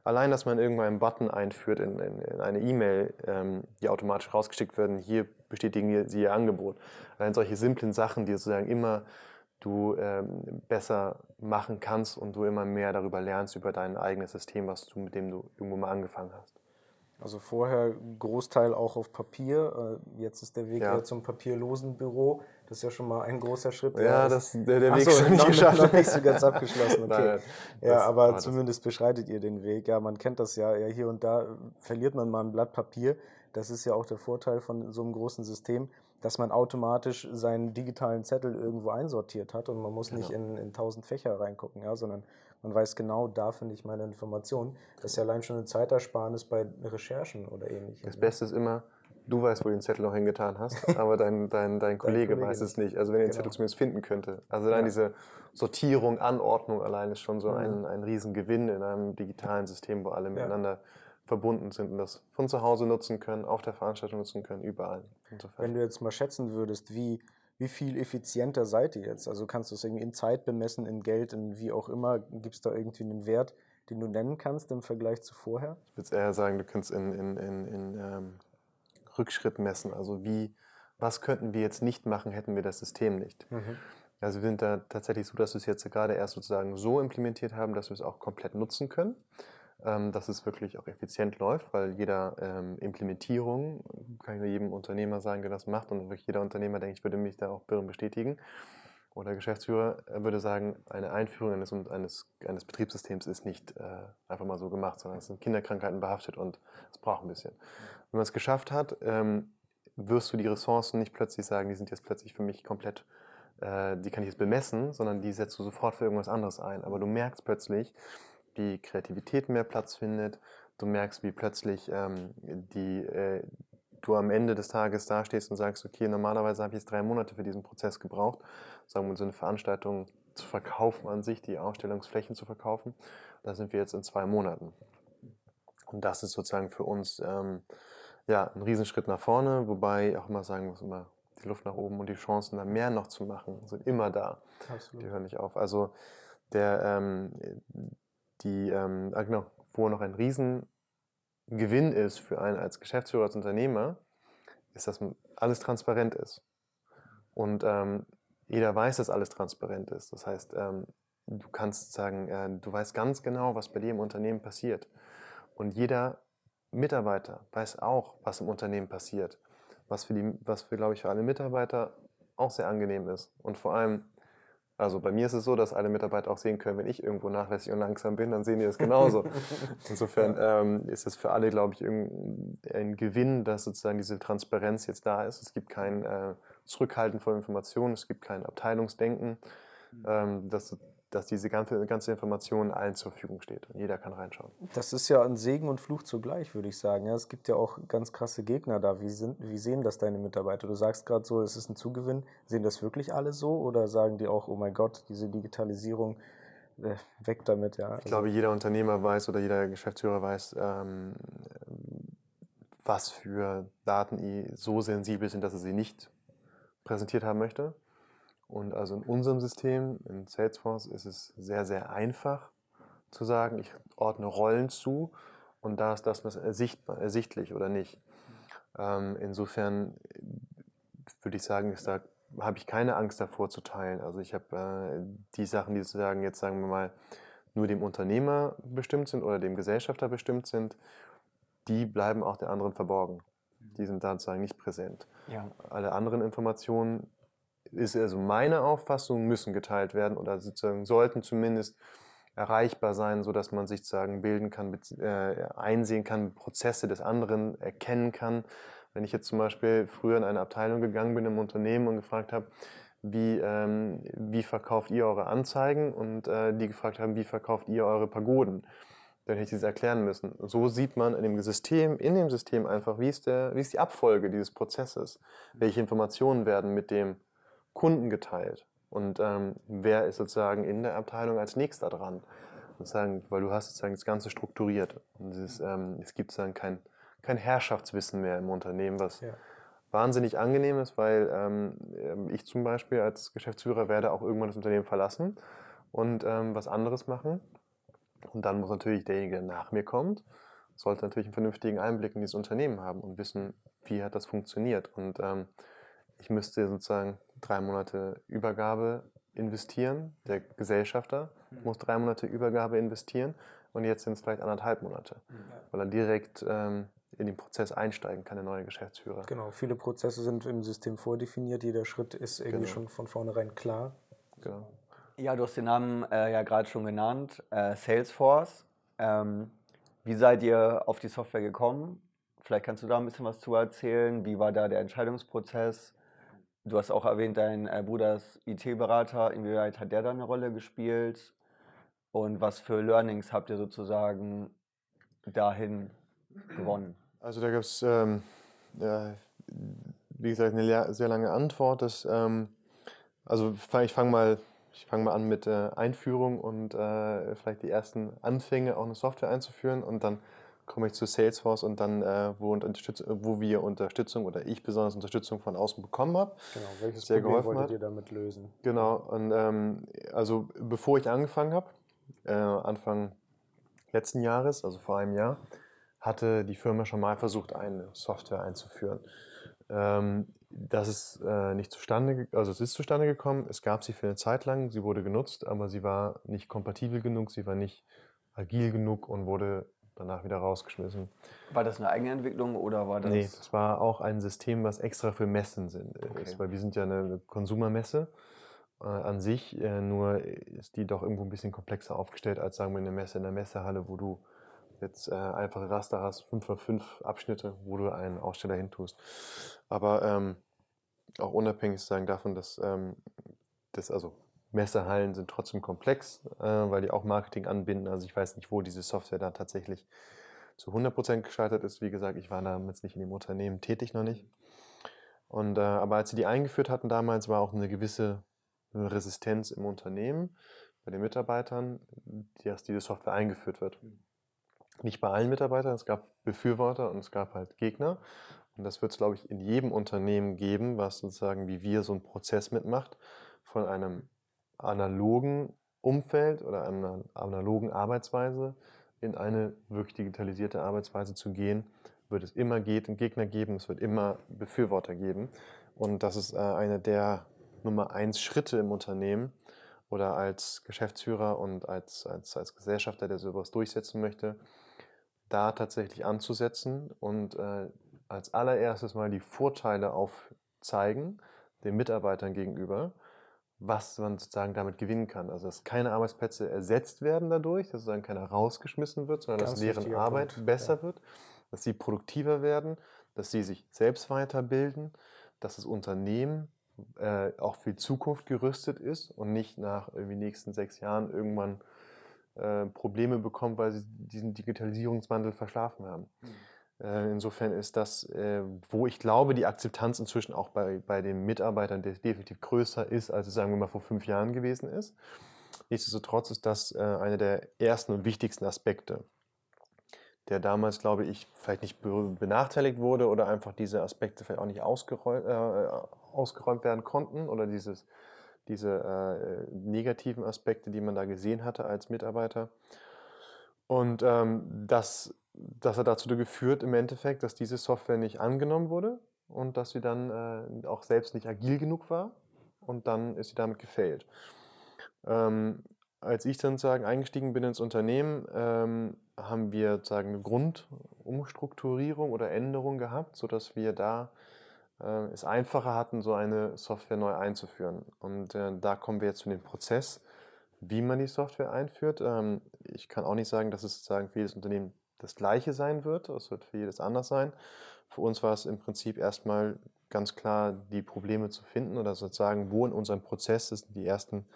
allein, dass man irgendwann einen Button einführt in, in, in eine E-Mail, ähm, die automatisch rausgeschickt werden, hier bestätigen Sie Ihr Angebot. Allein solche simplen Sachen, die sozusagen immer du ähm, besser machen kannst und du immer mehr darüber lernst, über dein eigenes System, was du, mit dem du irgendwo mal angefangen hast. Also vorher Großteil auch auf Papier. Äh, jetzt ist der Weg ja. zum papierlosen Büro. Das ist ja schon mal ein großer Schritt. Ja, das, der, der Weg so, ist nicht noch, geschafft. noch nicht so ganz abgeschlossen. Okay. Nein, ja, aber zumindest beschreitet ihr den Weg. Ja, man kennt das ja. ja. Hier und da verliert man mal ein Blatt Papier. Das ist ja auch der Vorteil von so einem großen System, dass man automatisch seinen digitalen Zettel irgendwo einsortiert hat und man muss genau. nicht in, tausend Fächer reingucken, ja, sondern man weiß genau, da finde ich meine Informationen. Das ist ja allein schon eine Zeitersparnis bei Recherchen oder ähnlichem. Das Beste ist immer, du weißt, wo du den Zettel noch hingetan hast, aber dein, dein, dein Kollege, Kollege weiß es nicht. Also wenn er den genau. Zettel zumindest finden könnte. Also allein ja. diese Sortierung, Anordnung allein ist schon so mhm. ein, ein Riesengewinn in einem digitalen System, wo alle miteinander ja. Verbunden sind und das von zu Hause nutzen können, auf der Veranstaltung nutzen können, überall. Insofern. Wenn du jetzt mal schätzen würdest, wie wie viel effizienter seid ihr jetzt? Also kannst du es irgendwie in Zeit bemessen, in Geld, in wie auch immer? Gibt es da irgendwie einen Wert, den du nennen kannst im Vergleich zu vorher? Ich würde eher sagen, du kannst in, in, in, in ähm, Rückschritt messen. Also wie, was könnten wir jetzt nicht machen, hätten wir das System nicht. Mhm. Also wir sind da tatsächlich so, dass wir es jetzt gerade erst sozusagen so implementiert haben, dass wir es auch komplett nutzen können dass es wirklich auch effizient läuft, weil jeder ähm, Implementierung, kann ich nur jedem Unternehmer sagen, der das macht und wirklich jeder Unternehmer, denke ich, würde mich da auch bestätigen oder Geschäftsführer würde sagen, eine Einführung eines, eines, eines Betriebssystems ist nicht äh, einfach mal so gemacht, sondern es sind Kinderkrankheiten behaftet und es braucht ein bisschen. Wenn man es geschafft hat, ähm, wirst du die Ressourcen nicht plötzlich sagen, die sind jetzt plötzlich für mich komplett, äh, die kann ich jetzt bemessen, sondern die setzt du sofort für irgendwas anderes ein. Aber du merkst plötzlich, wie Kreativität mehr Platz findet. Du merkst, wie plötzlich ähm, die, äh, du am Ende des Tages dastehst und sagst, okay, normalerweise habe ich jetzt drei Monate für diesen Prozess gebraucht, sagen wir so eine Veranstaltung zu verkaufen an sich, die Ausstellungsflächen zu verkaufen. Da sind wir jetzt in zwei Monaten. Und das ist sozusagen für uns ähm, ja, ein Riesenschritt nach vorne, wobei ich auch immer sagen muss, immer die Luft nach oben und die Chancen, da mehr noch zu machen, sind immer da. Absolut. Die hören nicht auf. Also der, ähm, die, ähm, ah, genau, wo noch ein Riesengewinn ist für einen als Geschäftsführer, als Unternehmer, ist, dass alles transparent ist. Und ähm, jeder weiß, dass alles transparent ist. Das heißt, ähm, du kannst sagen, äh, du weißt ganz genau, was bei dir im Unternehmen passiert. Und jeder Mitarbeiter weiß auch, was im Unternehmen passiert. Was für, die, was für glaube ich, für alle Mitarbeiter auch sehr angenehm ist. Und vor allem also bei mir ist es so, dass alle Mitarbeiter auch sehen können, wenn ich irgendwo nachlässig und langsam bin, dann sehen die das genauso. Insofern ähm, ist es für alle, glaube ich, ein Gewinn, dass sozusagen diese Transparenz jetzt da ist. Es gibt kein äh, Zurückhalten von Informationen, es gibt kein Abteilungsdenken. Mhm. Ähm, das dass diese ganze, ganze Information allen zur Verfügung steht und jeder kann reinschauen. Das ist ja ein Segen und Fluch zugleich, würde ich sagen. Ja, es gibt ja auch ganz krasse Gegner da. Wie, sind, wie sehen das deine Mitarbeiter? Du sagst gerade so, es ist ein Zugewinn. Sehen das wirklich alle so oder sagen die auch, oh mein Gott, diese Digitalisierung, äh, weg damit? Ja? Ich glaube, jeder Unternehmer weiß oder jeder Geschäftsführer weiß, ähm, was für Daten so sensibel sind, dass er sie nicht präsentiert haben möchte. Und also in unserem System, in Salesforce, ist es sehr, sehr einfach zu sagen, ich ordne Rollen zu und da ist das ersichtbar, ersichtlich oder nicht. Ähm, insofern würde ich sagen, ist da habe ich keine Angst davor zu teilen. Also ich habe äh, die Sachen, die sozusagen jetzt sagen wir mal nur dem Unternehmer bestimmt sind oder dem Gesellschafter bestimmt sind, die bleiben auch der anderen verborgen. Die sind da sozusagen nicht präsent. Ja. Alle anderen Informationen ist also meine Auffassung, müssen geteilt werden oder sozusagen sollten zumindest erreichbar sein, sodass man sich sozusagen bilden kann, äh, einsehen kann, Prozesse des anderen erkennen kann. Wenn ich jetzt zum Beispiel früher in eine Abteilung gegangen bin im Unternehmen und gefragt habe, wie, ähm, wie verkauft ihr eure Anzeigen und äh, die gefragt haben, wie verkauft ihr eure Pagoden, dann hätte ich das erklären müssen. So sieht man in dem System, in dem System einfach, wie ist, der, wie ist die Abfolge dieses Prozesses, welche Informationen werden mit dem Kunden geteilt und ähm, wer ist sozusagen in der Abteilung als nächster dran. Sozusagen, weil du hast sozusagen das Ganze strukturiert. Und ist, ähm, es gibt sozusagen kein, kein Herrschaftswissen mehr im Unternehmen, was ja. wahnsinnig angenehm ist, weil ähm, ähm, ich zum Beispiel als Geschäftsführer werde auch irgendwann das Unternehmen verlassen und ähm, was anderes machen. Und dann muss natürlich derjenige, der nach mir kommt, sollte natürlich einen vernünftigen Einblick in dieses Unternehmen haben und wissen, wie hat das funktioniert. Und ähm, ich müsste sozusagen drei Monate Übergabe investieren. Der Gesellschafter mhm. muss drei Monate Übergabe investieren und jetzt sind es vielleicht anderthalb Monate, mhm. weil er direkt ähm, in den Prozess einsteigen kann, der neue Geschäftsführer. Genau, viele Prozesse sind im System vordefiniert, jeder Schritt ist irgendwie genau. schon von vornherein klar. Genau. Ja, du hast den Namen äh, ja gerade schon genannt, äh, Salesforce. Ähm, wie seid ihr auf die Software gekommen? Vielleicht kannst du da ein bisschen was zu erzählen. Wie war da der Entscheidungsprozess? Du hast auch erwähnt, dein äh, Bruder ist IT-Berater. Inwieweit hat der da eine Rolle gespielt? Und was für Learnings habt ihr sozusagen dahin gewonnen? Also da gab es, ähm, ja, wie gesagt, eine sehr lange Antwort. Dass, ähm, also ich fange mal, fang mal an mit äh, Einführung und äh, vielleicht die ersten Anfänge, auch eine Software einzuführen und dann komme ich zu Salesforce und dann, äh, wo, wo, wir Unterstützung oder ich besonders Unterstützung von außen bekommen habe. Genau, welches sehr Problem wolltet hat. ihr damit lösen? Genau, und ähm, also bevor ich angefangen habe, äh, Anfang letzten Jahres, also vor einem Jahr, hatte die Firma schon mal versucht, eine Software einzuführen. Ähm, das ist äh, nicht zustande, also es ist zustande gekommen. Es gab sie für eine Zeit lang, sie wurde genutzt, aber sie war nicht kompatibel genug, sie war nicht agil genug und wurde danach wieder rausgeschmissen. War das eine eigene Entwicklung oder war das? Nee, das war auch ein System, was extra für Messen sind, okay. ist, weil wir sind ja eine Konsumermesse äh, an sich, äh, nur ist die doch irgendwo ein bisschen komplexer aufgestellt als sagen wir eine Messe in der Messehalle, wo du jetzt äh, einfache Raster hast, 5 x 5 Abschnitte, wo du einen Aussteller hintust. Aber ähm, auch unabhängig sagen davon, dass ähm, das also Messehallen sind trotzdem komplex, äh, weil die auch Marketing anbinden. Also ich weiß nicht, wo diese Software da tatsächlich zu 100% gescheitert ist. Wie gesagt, ich war damals nicht in dem Unternehmen tätig noch nicht. Und, äh, aber als sie die eingeführt hatten damals, war auch eine gewisse Resistenz im Unternehmen bei den Mitarbeitern, dass diese Software eingeführt wird. Nicht bei allen Mitarbeitern, es gab Befürworter und es gab halt Gegner. Und das wird es, glaube ich, in jedem Unternehmen geben, was sozusagen wie wir so einen Prozess mitmacht, von einem analogen Umfeld oder einer analogen Arbeitsweise in eine wirklich digitalisierte Arbeitsweise zu gehen, wird es immer Gegner geben, es wird immer Befürworter geben. Und das ist äh, einer der Nummer eins Schritte im Unternehmen oder als Geschäftsführer und als, als, als Gesellschafter, der sowas durchsetzen möchte, da tatsächlich anzusetzen und äh, als allererstes mal die Vorteile aufzeigen den Mitarbeitern gegenüber was man sozusagen damit gewinnen kann. Also dass keine Arbeitsplätze ersetzt werden dadurch, dass sozusagen keiner rausgeschmissen wird, sondern Ganz dass deren Arbeit Punkt. besser ja. wird, dass sie produktiver werden, dass sie sich selbst weiterbilden, dass das Unternehmen äh, auch für die Zukunft gerüstet ist und nicht nach irgendwie nächsten sechs Jahren irgendwann äh, Probleme bekommt, weil sie diesen Digitalisierungswandel verschlafen haben. Mhm. Äh, insofern ist das, äh, wo ich glaube, die Akzeptanz inzwischen auch bei, bei den Mitarbeitern definitiv größer ist, als es, sagen wir mal, vor fünf Jahren gewesen ist. Nichtsdestotrotz ist das äh, einer der ersten und wichtigsten Aspekte, der damals, glaube ich, vielleicht nicht benachteiligt wurde oder einfach diese Aspekte vielleicht auch nicht ausgeräumt, äh, ausgeräumt werden konnten oder dieses, diese äh, negativen Aspekte, die man da gesehen hatte als Mitarbeiter. Und ähm, das das hat dazu geführt im Endeffekt, dass diese Software nicht angenommen wurde und dass sie dann äh, auch selbst nicht agil genug war und dann ist sie damit gefailt. Ähm, als ich dann sagen eingestiegen bin ins Unternehmen, ähm, haben wir sagen eine Grundumstrukturierung oder Änderung gehabt, sodass wir da äh, es einfacher hatten, so eine Software neu einzuführen. Und äh, da kommen wir jetzt zu dem Prozess, wie man die Software einführt. Ähm, ich kann auch nicht sagen, dass es sozusagen für jedes Unternehmen das gleiche sein wird. Es wird für jedes anders sein. Für uns war es im Prinzip erstmal ganz klar, die Probleme zu finden oder sozusagen, wo in unserem Prozess sind die ersten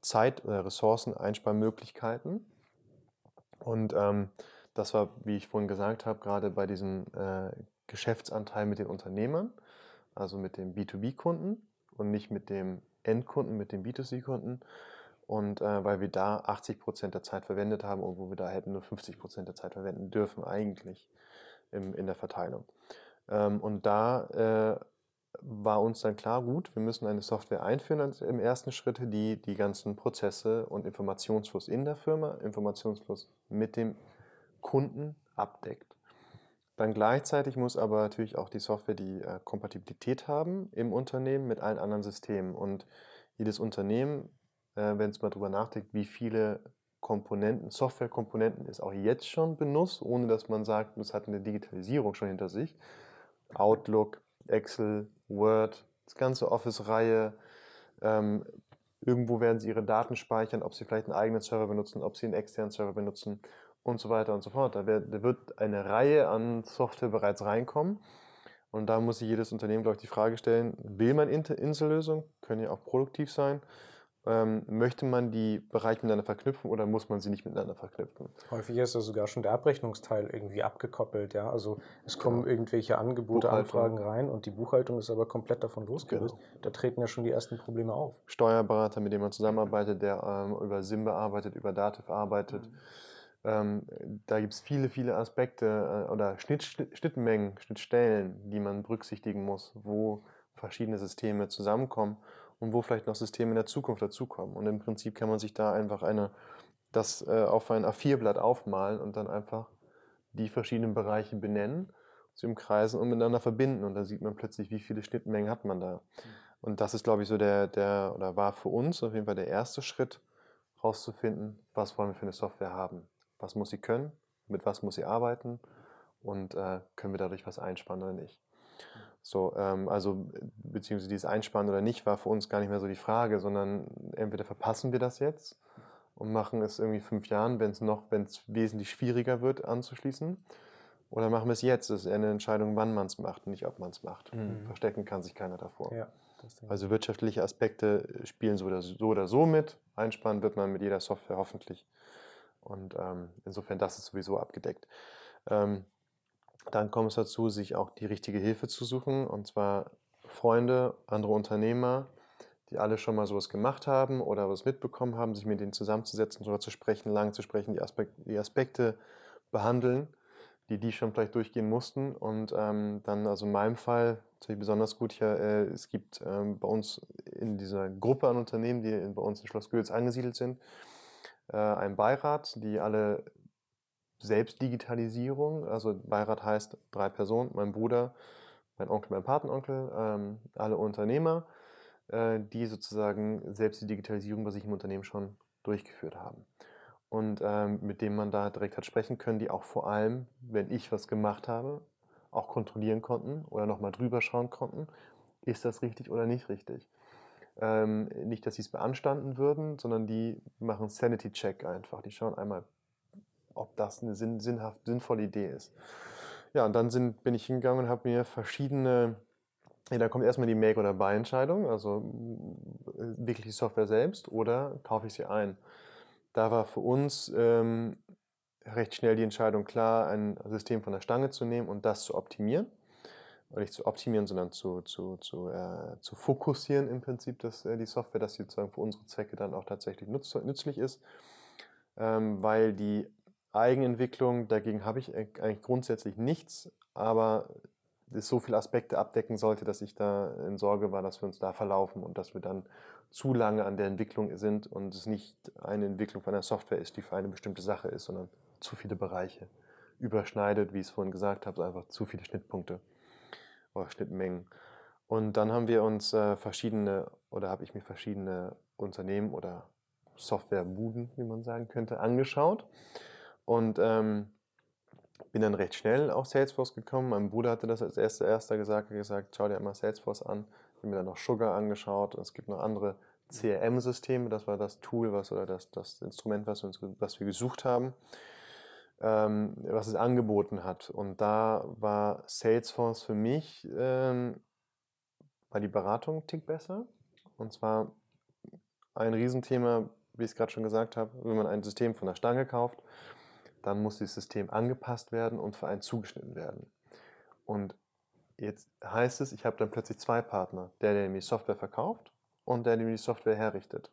Zeit- oder Ressourcen-Einsparmöglichkeiten. Und ähm, das war, wie ich vorhin gesagt habe, gerade bei diesem äh, Geschäftsanteil mit den Unternehmern, also mit dem B2B-Kunden und nicht mit dem Endkunden, mit dem B2C-Kunden. Und äh, weil wir da 80 Prozent der Zeit verwendet haben wo wir da hätten nur 50 Prozent der Zeit verwenden dürfen, eigentlich im, in der Verteilung. Ähm, und da äh, war uns dann klar, gut, wir müssen eine Software einführen im ersten Schritt, die die ganzen Prozesse und Informationsfluss in der Firma, Informationsfluss mit dem Kunden abdeckt. Dann gleichzeitig muss aber natürlich auch die Software die äh, Kompatibilität haben im Unternehmen mit allen anderen Systemen. Und jedes Unternehmen, äh, wenn es mal drüber nachdenkt, wie viele Komponenten, Softwarekomponenten es auch jetzt schon benutzt, ohne dass man sagt, es hat eine Digitalisierung schon hinter sich. Outlook, Excel, Word, das ganze Office-Reihe. Ähm, irgendwo werden sie ihre Daten speichern, ob sie vielleicht einen eigenen Server benutzen, ob sie einen externen Server benutzen und so weiter und so fort. Da, wird, da wird eine Reihe an Software bereits reinkommen. Und da muss sich jedes Unternehmen, glaube ich, die Frage stellen, will man Insellösung? Können ja auch produktiv sein. Ähm, möchte man die Bereiche miteinander verknüpfen oder muss man sie nicht miteinander verknüpfen? Häufig ist ja sogar schon der Abrechnungsteil irgendwie abgekoppelt, ja. Also es kommen genau. irgendwelche Angebote, Anfragen rein und die Buchhaltung ist aber komplett davon losgelöst. Genau. Da treten ja schon die ersten Probleme auf. Steuerberater, mit dem man zusammenarbeitet, der ähm, über SIM bearbeitet, über Dativ arbeitet. Mhm. Ähm, da gibt es viele, viele Aspekte äh, oder Schnitt, Schnittmengen, Schnittstellen, die man berücksichtigen muss, wo verschiedene Systeme zusammenkommen und wo vielleicht noch Systeme in der Zukunft dazukommen. Und im Prinzip kann man sich da einfach eine, das äh, auf ein A4-Blatt aufmalen und dann einfach die verschiedenen Bereiche benennen, sie umkreisen und miteinander verbinden. Und dann sieht man plötzlich, wie viele Schnittmengen hat man da. Mhm. Und das ist, glaube ich, so der, der, oder war für uns auf jeden Fall der erste Schritt, herauszufinden, was wollen wir für eine Software haben. Was muss sie können, mit was muss sie arbeiten und äh, können wir dadurch was einsparen oder nicht. So, ähm, also beziehungsweise dieses Einsparen oder nicht war für uns gar nicht mehr so die Frage, sondern entweder verpassen wir das jetzt und machen es irgendwie fünf Jahren, wenn es noch, wenn es wesentlich schwieriger wird anzuschließen, oder machen wir es jetzt. Es ist eine Entscheidung, wann man es macht, nicht ob man es macht. Mhm. Verstecken kann sich keiner davor. Ja, also wirtschaftliche Aspekte spielen so oder so, oder so mit. Einsparen wird man mit jeder Software hoffentlich. Und ähm, insofern, das ist sowieso abgedeckt. Ähm, dann kommt es dazu, sich auch die richtige Hilfe zu suchen, und zwar Freunde, andere Unternehmer, die alle schon mal sowas gemacht haben oder was mitbekommen haben, sich mit denen zusammenzusetzen, darüber zu sprechen, lang zu sprechen, die, Aspek die Aspekte behandeln, die die schon vielleicht durchgehen mussten. Und ähm, dann, also in meinem Fall, natürlich besonders gut hier, äh, es gibt ähm, bei uns in dieser Gruppe an Unternehmen, die in, bei uns in Schloss Gülz angesiedelt sind, äh, einen Beirat, die alle Selbstdigitalisierung. Also Beirat heißt drei Personen, mein Bruder, mein Onkel, mein Patenonkel, ähm, alle Unternehmer, äh, die sozusagen selbst die Digitalisierung bei sich im Unternehmen schon durchgeführt haben. Und ähm, mit dem man da direkt hat sprechen können, die auch vor allem, wenn ich was gemacht habe, auch kontrollieren konnten oder nochmal drüber schauen konnten, ist das richtig oder nicht richtig. Ähm, nicht, dass sie es beanstanden würden, sondern die machen Sanity-Check einfach. Die schauen einmal, ob das eine sinn, sinnhaft, sinnvolle Idee ist. Ja, und dann sind, bin ich hingegangen und habe mir verschiedene, ja, da kommt erstmal die Make- oder Buy-Entscheidung, also äh, wirklich die Software selbst oder kaufe ich sie ein. Da war für uns ähm, recht schnell die Entscheidung klar, ein System von der Stange zu nehmen und das zu optimieren. Oder nicht zu optimieren, sondern zu, zu, zu, äh, zu fokussieren im Prinzip, dass äh, die Software, dass sie sozusagen für unsere Zwecke dann auch tatsächlich nutz, nützlich ist. Ähm, weil die Eigenentwicklung, dagegen habe ich eigentlich grundsätzlich nichts, aber es so viele Aspekte abdecken sollte, dass ich da in Sorge war, dass wir uns da verlaufen und dass wir dann zu lange an der Entwicklung sind und es nicht eine Entwicklung von einer Software ist, die für eine bestimmte Sache ist, sondern zu viele Bereiche überschneidet, wie ich es vorhin gesagt habe, einfach zu viele Schnittpunkte oder Schnittmengen. Und dann haben wir uns äh, verschiedene oder habe ich mir verschiedene Unternehmen oder Softwarebuden, wie man sagen könnte, angeschaut und ähm, bin dann recht schnell auf Salesforce gekommen. Mein Bruder hatte das als erster, erster gesagt, gesagt, schau dir einmal Salesforce an. Ich habe mir dann noch Sugar angeschaut. Es gibt noch andere CRM-Systeme. Das war das Tool, was oder das, das Instrument, was wir, uns, was wir gesucht haben, ähm, was es angeboten hat. Und da war Salesforce für mich ähm, war die Beratung ein Tick besser. Und zwar ein Riesenthema, wie ich es gerade schon gesagt habe, wenn man ein System von der Stange kauft, dann muss dieses System angepasst werden und für einen zugeschnitten werden. Und jetzt heißt es, ich habe dann plötzlich zwei Partner, der, der mir die Software verkauft und der, der mir die Software herrichtet,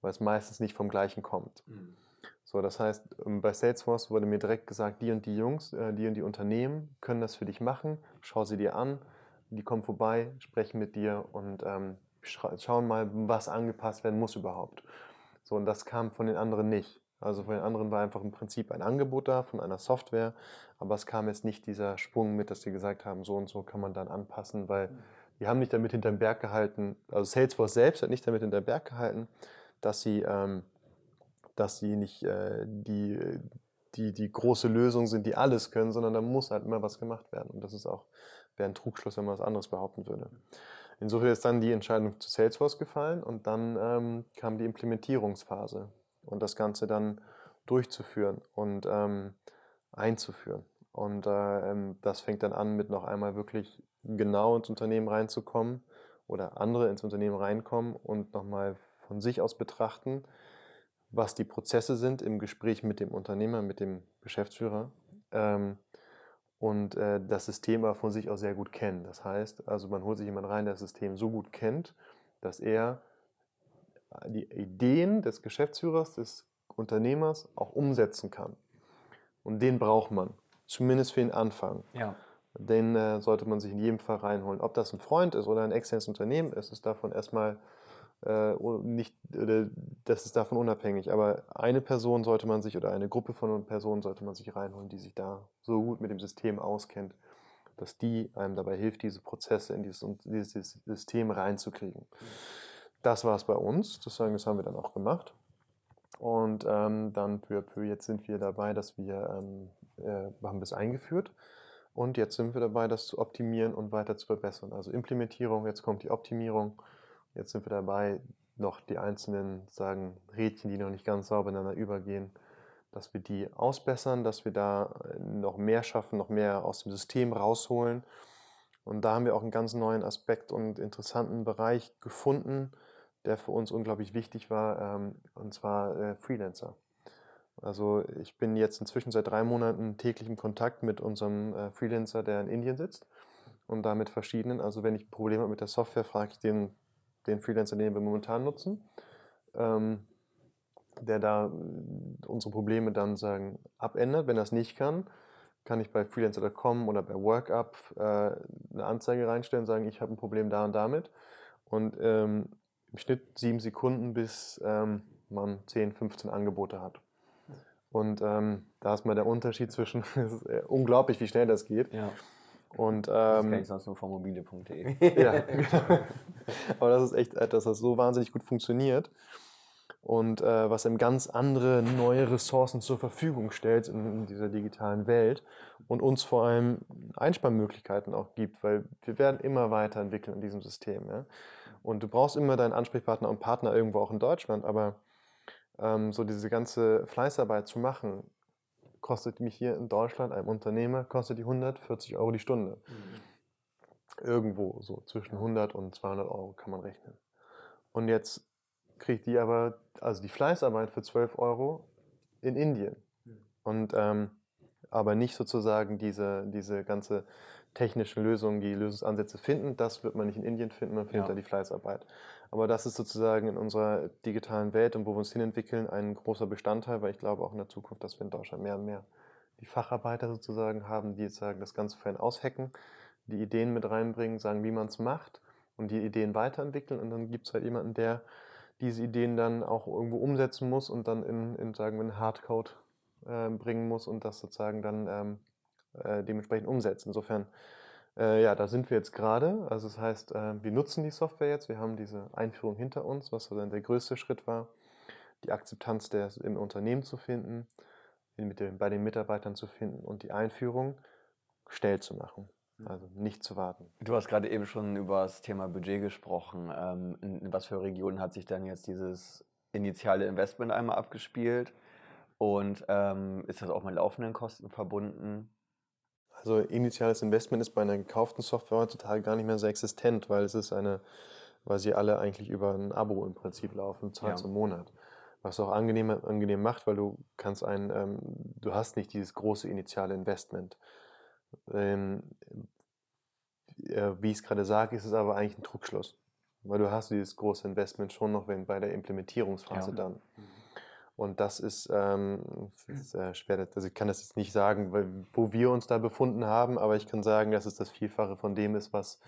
weil es meistens nicht vom gleichen kommt. Mhm. So, das heißt, ähm, bei Salesforce wurde mir direkt gesagt, die und die Jungs, äh, die und die Unternehmen können das für dich machen, schau sie dir an, die kommen vorbei, sprechen mit dir und ähm, schauen mal, was angepasst werden muss überhaupt. So, und das kam von den anderen nicht. Also von den anderen war einfach im Prinzip ein Angebot da von einer Software, aber es kam jetzt nicht dieser Sprung mit, dass sie gesagt haben, so und so kann man dann anpassen, weil mhm. die haben nicht damit hinterm Berg gehalten, also Salesforce selbst hat nicht damit hinterm Berg gehalten, dass sie, ähm, dass sie nicht äh, die, die, die große Lösung sind, die alles können, sondern da muss halt immer was gemacht werden. Und das ist auch, wäre ein Trugschluss, wenn man was anderes behaupten würde. Insofern ist dann die Entscheidung zu Salesforce gefallen und dann ähm, kam die Implementierungsphase und das Ganze dann durchzuführen und ähm, einzuführen. Und äh, ähm, das fängt dann an, mit noch einmal wirklich genau ins Unternehmen reinzukommen oder andere ins Unternehmen reinkommen und nochmal von sich aus betrachten, was die Prozesse sind im Gespräch mit dem Unternehmer, mit dem Geschäftsführer ähm, und äh, das System aber von sich aus sehr gut kennen. Das heißt, also man holt sich jemanden rein, der das System so gut kennt, dass er die Ideen des Geschäftsführers, des Unternehmers auch umsetzen kann. Und den braucht man, zumindest für den Anfang. Ja. Den äh, sollte man sich in jedem Fall reinholen. Ob das ein Freund ist oder ein externes Unternehmen ist, ist davon erstmal äh, nicht, äh, das ist davon unabhängig. Aber eine Person sollte man sich oder eine Gruppe von Personen sollte man sich reinholen, die sich da so gut mit dem System auskennt, dass die einem dabei hilft, diese Prozesse in dieses, dieses System reinzukriegen. Mhm. Das war es bei uns, das haben wir dann auch gemacht. Und ähm, dann peu à peu, jetzt sind wir dabei, dass wir, ähm, äh, haben es eingeführt. Und jetzt sind wir dabei, das zu optimieren und weiter zu verbessern. Also Implementierung, jetzt kommt die Optimierung. Jetzt sind wir dabei, noch die einzelnen sagen Rädchen, die noch nicht ganz sauber ineinander übergehen, dass wir die ausbessern, dass wir da äh, noch mehr schaffen, noch mehr aus dem System rausholen. Und da haben wir auch einen ganz neuen Aspekt und interessanten Bereich gefunden, der für uns unglaublich wichtig war, ähm, und zwar äh, Freelancer. Also ich bin jetzt inzwischen seit drei Monaten täglich im Kontakt mit unserem äh, Freelancer, der in Indien sitzt und da mit verschiedenen. Also wenn ich Probleme habe mit der Software, frage ich den, den Freelancer, den wir momentan nutzen, ähm, der da äh, unsere Probleme dann sagen abändert. Wenn er es nicht kann, kann ich bei freelancer.com oder bei WorkUp äh, eine Anzeige reinstellen und sagen, ich habe ein Problem da und damit. Und ähm, im Schnitt sieben Sekunden, bis ähm, man 10, 15 Angebote hat. Und ähm, da ist mal der Unterschied zwischen, es ist äh, unglaublich, wie schnell das geht. Ja. Und, ähm, das kenne ich sonst nur von mobile.de. ja, genau. Aber das ist echt etwas, das so wahnsinnig gut funktioniert und äh, was ihm ganz andere, neue Ressourcen zur Verfügung stellt in, in, dieser digitalen Welt und uns vor allem Einsparmöglichkeiten auch gibt, weil wir werden immer weiterentwickeln in diesem System. Ja? Und du brauchst immer deinen Ansprechpartner und Partner irgendwo auch in Deutschland, aber ähm, so diese ganze Fleißarbeit zu machen, kostet mich hier in Deutschland, einem Unternehmer, kostet die 140 Euro die Stunde. Mhm. Irgendwo so zwischen 100 und 200 Euro kann man rechnen. Und jetzt kriegt die aber, also die Fleißarbeit für 12 Euro in Indien. Mhm. Und ähm, aber nicht sozusagen diese, diese ganze technischen Lösungen, die Lösungsansätze finden. Das wird man nicht in Indien finden, man findet ja. da die Fleißarbeit. Aber das ist sozusagen in unserer digitalen Welt und wo wir uns hinentwickeln ein großer Bestandteil, weil ich glaube auch in der Zukunft, dass wir in Deutschland mehr und mehr die Facharbeiter sozusagen haben, die jetzt sagen, das Ganze für einen aushacken, die Ideen mit reinbringen, sagen, wie man es macht und die Ideen weiterentwickeln. Und dann gibt es halt jemanden, der diese Ideen dann auch irgendwo umsetzen muss und dann in, in sagen wir, einen Hardcode äh, bringen muss und das sozusagen dann ähm, äh, dementsprechend umsetzt. Insofern, äh, ja, da sind wir jetzt gerade. Also das heißt, äh, wir nutzen die Software jetzt, wir haben diese Einführung hinter uns, was dann der größte Schritt war, die Akzeptanz der im Unternehmen zu finden. mit den, bei den Mitarbeitern zu finden und die Einführung schnell zu machen. Mhm. Also nicht zu warten. Du hast gerade eben schon über das Thema Budget gesprochen. Ähm, in, in was für Regionen hat sich dann jetzt dieses initiale Investment einmal abgespielt? Und ähm, ist das auch mit laufenden Kosten verbunden? Also initiales Investment ist bei einer gekauften Software heutzutage gar nicht mehr so existent, weil es ist eine, weil sie alle eigentlich über ein Abo im Prinzip laufen, zahlst Ja. im Monat. Was auch angenehm, angenehm macht, weil du kannst ein, ähm, du hast nicht dieses große initiale Investment. Ähm, äh, wie ich es gerade sage, ist es aber eigentlich ein Trugschluss. Weil du hast dieses große Investment schon noch wenn bei der Implementierungsphase Ja. dann. Und das ist, ähm, das ist äh, schwer, also ich kann das jetzt nicht sagen, weil, wo wir uns da befunden haben, aber ich kann sagen, dass es das Vielfache von dem ist, was,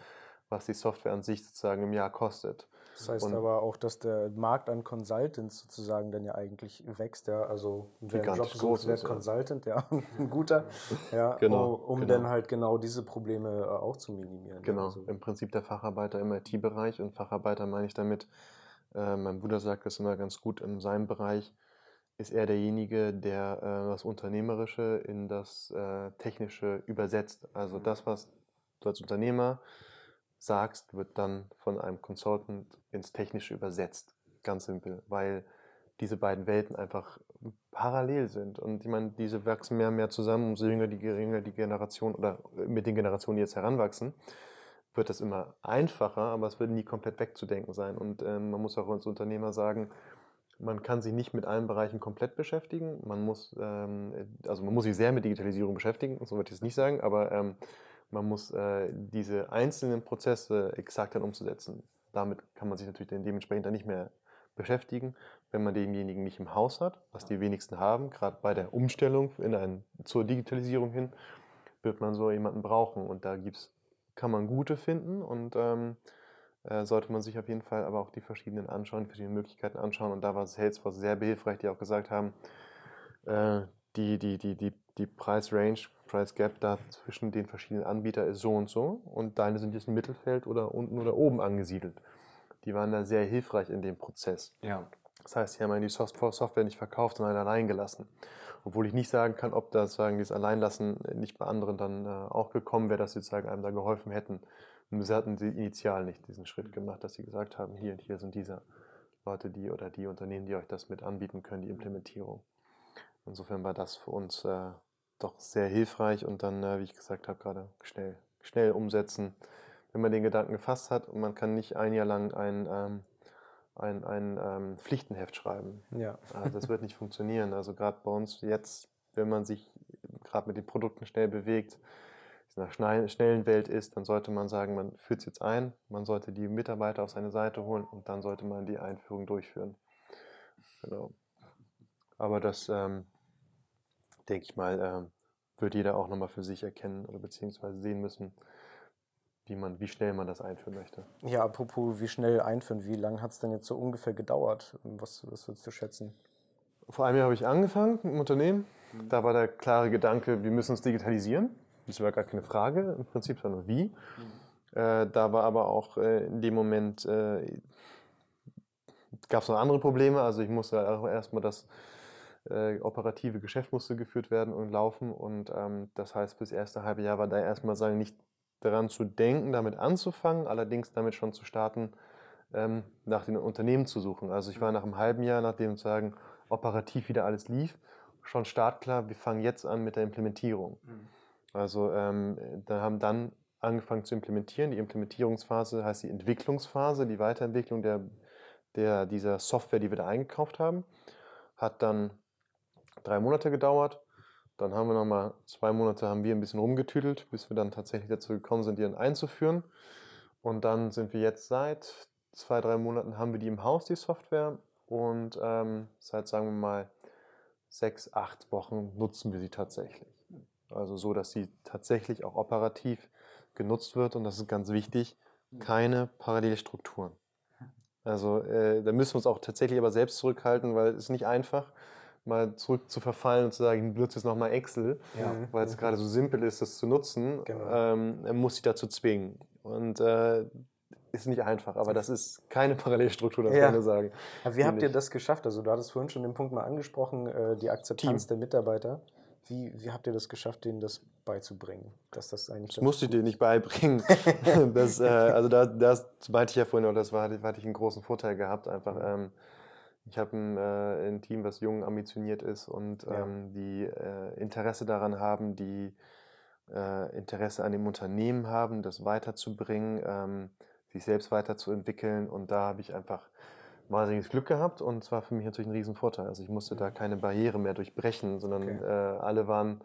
was die Software an sich sozusagen im Jahr kostet. Das heißt Und- aber auch, dass der Markt an Consultants sozusagen dann ja eigentlich wächst, ja. Also wer einen Job sucht, wird. Consultant, ja, ein guter, ja, Genau, um genau. dann halt genau diese Probleme äh, auch zu minimieren. Genau, Also, im Prinzip der Facharbeiter im IT-Bereich und Facharbeiter meine ich damit, äh, mein Bruder sagt das immer ganz gut, in seinem Bereich ist er derjenige, der äh, das Unternehmerische in das äh, Technische übersetzt. Also das, was du als Unternehmer sagst, wird dann von einem Consultant ins Technische übersetzt. Ganz simpel, weil diese beiden Welten einfach parallel sind. Und ich meine, diese wachsen mehr und mehr zusammen, umso jünger die, jünger die Generation oder mit den Generationen, die jetzt heranwachsen, wird das immer einfacher, aber es wird nie komplett wegzudenken sein. Und ähm, man muss auch als Unternehmer sagen, man kann sich nicht mit allen Bereichen komplett beschäftigen. Man muss, ähm, also man muss sich sehr mit Digitalisierung beschäftigen, so würde ich es nicht sagen, aber ähm, man muss äh, diese einzelnen Prozesse exakt dann umzusetzen. Damit kann man sich natürlich dann dementsprechend dann nicht mehr beschäftigen, wenn man denjenigen nicht im Haus hat, was die wenigsten haben. Gerade bei der Umstellung in ein, zur Digitalisierung hin wird man so jemanden brauchen. Und da gibt's, kann man gute finden und ähm, äh, sollte man sich auf jeden Fall aber auch die verschiedenen anschauen, die verschiedenen Möglichkeiten anschauen. Und da war Salesforce sehr behilfreich, die auch gesagt haben, äh, die, die, die, die, die Preisrange, Price Gap da zwischen den verschiedenen Anbietern ist so und so und deine sind jetzt im Mittelfeld oder unten oder oben angesiedelt. Die waren da sehr hilfreich in dem Prozess. Ja. Das heißt, sie haben die Soft- Software nicht verkauft, sondern allein gelassen. Obwohl ich nicht sagen kann, ob das sagen, dieses Alleinlassen nicht bei anderen dann äh, auch gekommen wäre, dass sie sozusagen einem da geholfen hätten. Sie hatten sie initial nicht diesen Schritt gemacht, dass sie gesagt haben, hier und hier sind diese Leute, die oder die Unternehmen, die euch das mit anbieten können, die Implementierung. Insofern war das für uns äh, doch sehr hilfreich und dann, äh, wie ich gesagt habe, gerade schnell, schnell umsetzen. Wenn man den Gedanken gefasst hat und man kann nicht ein Jahr lang ein, ähm, ein, ein ähm, Pflichtenheft schreiben. ja. Also das wird nicht funktionieren. Also gerade bei uns jetzt, wenn man sich gerade mit den Produkten schnell bewegt, in einer schnell- schnellen Welt ist, dann sollte man sagen, man führt es jetzt ein, man sollte die Mitarbeiter auf seine Seite holen und dann sollte man die Einführung durchführen. Genau. Aber das, ähm, denke ich mal, ähm, wird jeder auch nochmal für sich erkennen oder beziehungsweise sehen müssen, wie, man, wie schnell man das einführen möchte. ja, apropos, wie schnell einführen, wie lange hat es denn jetzt so ungefähr gedauert? Was, was würdest du schätzen? Vor einem Jahr habe ich angefangen dem Unternehmen. Da war der klare Gedanke, wir müssen uns digitalisieren. Das war gar keine Frage. Im Prinzip nur wie. Äh, da war aber auch äh, in dem Moment, äh, gab es noch andere Probleme. Also ich musste auch erstmal das äh, operative Geschäft musste geführt werden und laufen. Und ähm, das heißt, fürs erste halbe Jahr war da erstmal sagen, nicht daran zu denken, damit anzufangen, allerdings damit schon zu starten, ähm, nach den Unternehmen zu suchen. Also ich war nach einem halben Jahr, nachdem sozusagen operativ wieder alles lief, schon startklar, wir fangen jetzt an mit der Implementierung. Also ähm, da haben dann angefangen zu implementieren. Die Implementierungsphase heißt die Entwicklungsphase, die Weiterentwicklung der, der, dieser Software, die wir da eingekauft haben, hat dann drei Monate gedauert. Dann haben wir nochmal zwei Monate haben wir ein bisschen rumgetüdelt, bis wir dann tatsächlich dazu gekommen sind, die einzuführen. Und dann sind wir jetzt seit zwei, drei Monaten haben wir die im Haus, die Software. Und ähm, seit, sagen wir mal, sechs, acht Wochen nutzen wir sie tatsächlich. Also so, dass sie tatsächlich auch operativ genutzt wird. Und das ist ganz wichtig, keine Parallelstrukturen. Also äh, da müssen wir uns auch tatsächlich aber selbst zurückhalten, weil es ist nicht einfach, mal zurück zu verfallen und zu sagen, ich benutze jetzt nochmal Excel, Ja. weil es gerade so simpel ist, das zu nutzen, Genau. ähm, er muss sich dazu zwingen. Und äh, ist nicht einfach, aber das ist keine Parallelstruktur, das Ja. kann ich sagen. Aber wie habt ihr das geschafft? Also du hattest vorhin schon den Punkt mal angesprochen, äh, die Akzeptanz der Mitarbeiter. Wie, wie habt ihr das geschafft, denen das beizubringen? Dass das eigentlich Das musste ich dir nicht beibringen. das, äh, also da, das meinte ich ja vorhin, und das war, hatte ich einen großen Vorteil gehabt. Einfach, ähm, ich habe ein, äh, ein Team, was jung, ambitioniert ist und ähm, die äh, Interesse daran haben, die äh, Interesse an dem Unternehmen haben, das weiterzubringen, ähm, sich selbst weiterzuentwickeln. Und da habe ich einfach wahnsinniges Glück gehabt und es war für mich natürlich ein Riesenvorteil. Also ich musste da keine Barriere mehr durchbrechen, sondern Okay. äh, alle waren,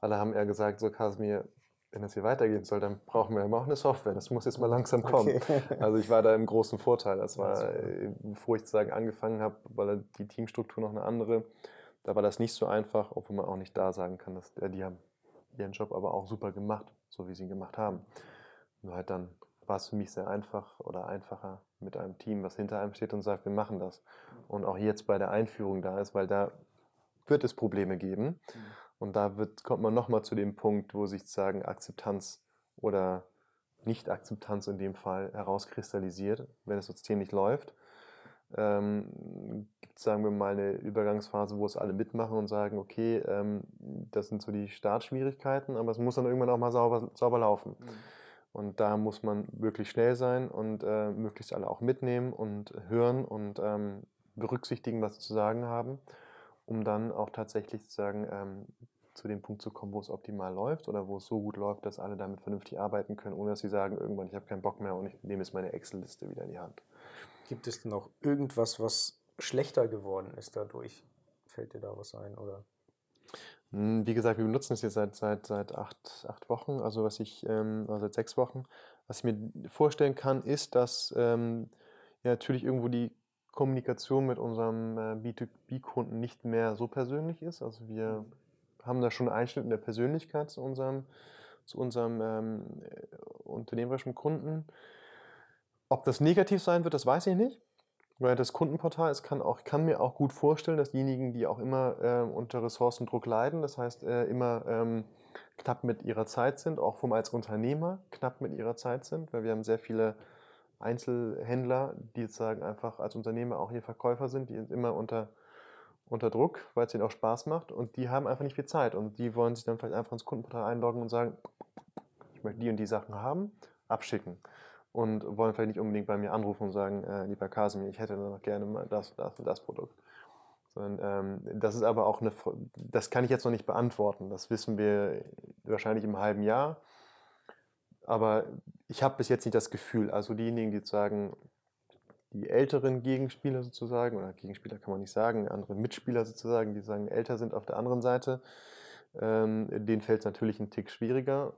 alle haben eher gesagt, so Kasimir, wenn das hier weitergehen soll, dann brauchen wir immer auch eine Software. Das muss jetzt mal langsam kommen. Okay. Also ich war da im großen Vorteil. Das war, äh, bevor ich sozusagen angefangen habe, weil die Teamstruktur noch eine andere, da war das nicht so einfach, obwohl man auch nicht da sagen kann, dass äh, die haben ihren Job aber auch super gemacht, so wie sie ihn gemacht haben. Nur halt dann war es für mich sehr einfach oder einfacher mit einem Team, was hinter einem steht und sagt, wir machen das. Und auch jetzt bei der Einführung da ist, weil da wird es Probleme geben. Und da wird, kommt man nochmal zu dem Punkt, wo sich sagen Akzeptanz oder Nicht-Akzeptanz in dem Fall herauskristallisiert, wenn das System nicht läuft. Ähm, gibt es, sagen wir mal, eine Übergangsphase, wo es alle mitmachen und sagen, okay, ähm, das sind so die Startschwierigkeiten, aber es muss dann irgendwann auch mal sauber, sauber laufen. Und da muss man wirklich schnell sein und äh, möglichst alle auch mitnehmen und hören und ähm, berücksichtigen, was sie zu sagen haben, um dann auch tatsächlich zu sagen, ähm, zu dem Punkt zu kommen, wo es optimal läuft oder wo es so gut läuft, dass alle damit vernünftig arbeiten können, ohne dass sie sagen, irgendwann, ich habe keinen Bock mehr und ich nehme jetzt meine Excel-Liste wieder in die Hand. Gibt es denn noch irgendwas, was schlechter geworden ist dadurch? Fällt dir da was ein? Oder? Hm, Wie gesagt, wir benutzen es jetzt seit, seit, seit acht, acht Wochen, also was ich, ähm, also seit sechs Wochen. Was ich mir vorstellen kann, ist, dass ähm, ja natürlich irgendwo die Kommunikation mit unserem äh, B2B-Kunden nicht mehr so persönlich ist. Also wir haben da schon einen Einschnitt in der Persönlichkeit zu unserem, zu unserem ähm, äh, unternehmerischen Kunden. Ob das negativ sein wird, das weiß ich nicht. Weil das Kundenportal, es kann, auch, kann mir auch gut vorstellen, dass diejenigen, die auch immer ähm, unter Ressourcendruck leiden, das heißt äh, immer ähm, knapp mit ihrer Zeit sind, auch vom als Unternehmer knapp mit ihrer Zeit sind, weil wir haben sehr viele Einzelhändler, die jetzt sagen einfach als Unternehmer auch hier Verkäufer sind, die sind immer unter, unter Druck, weil es ihnen auch Spaß macht und die haben einfach nicht viel Zeit und die wollen sich dann vielleicht einfach ins Kundenportal einloggen und sagen, ich möchte die und die Sachen haben, abschicken und wollen vielleicht nicht unbedingt bei mir anrufen und sagen, äh, lieber Kasimir, ich hätte noch gerne mal das, das und das Produkt. Sondern, ähm, das ist aber auch eine, das kann ich jetzt noch nicht beantworten. Das wissen wir wahrscheinlich im halben Jahr. Aber ich habe bis jetzt nicht das Gefühl, also diejenigen, die sagen, die älteren Gegenspieler sozusagen, oder Gegenspieler kann man nicht sagen, andere Mitspieler sozusagen, die sagen, älter sind auf der anderen Seite, ähm, denen fällt es natürlich ein Tick schwieriger.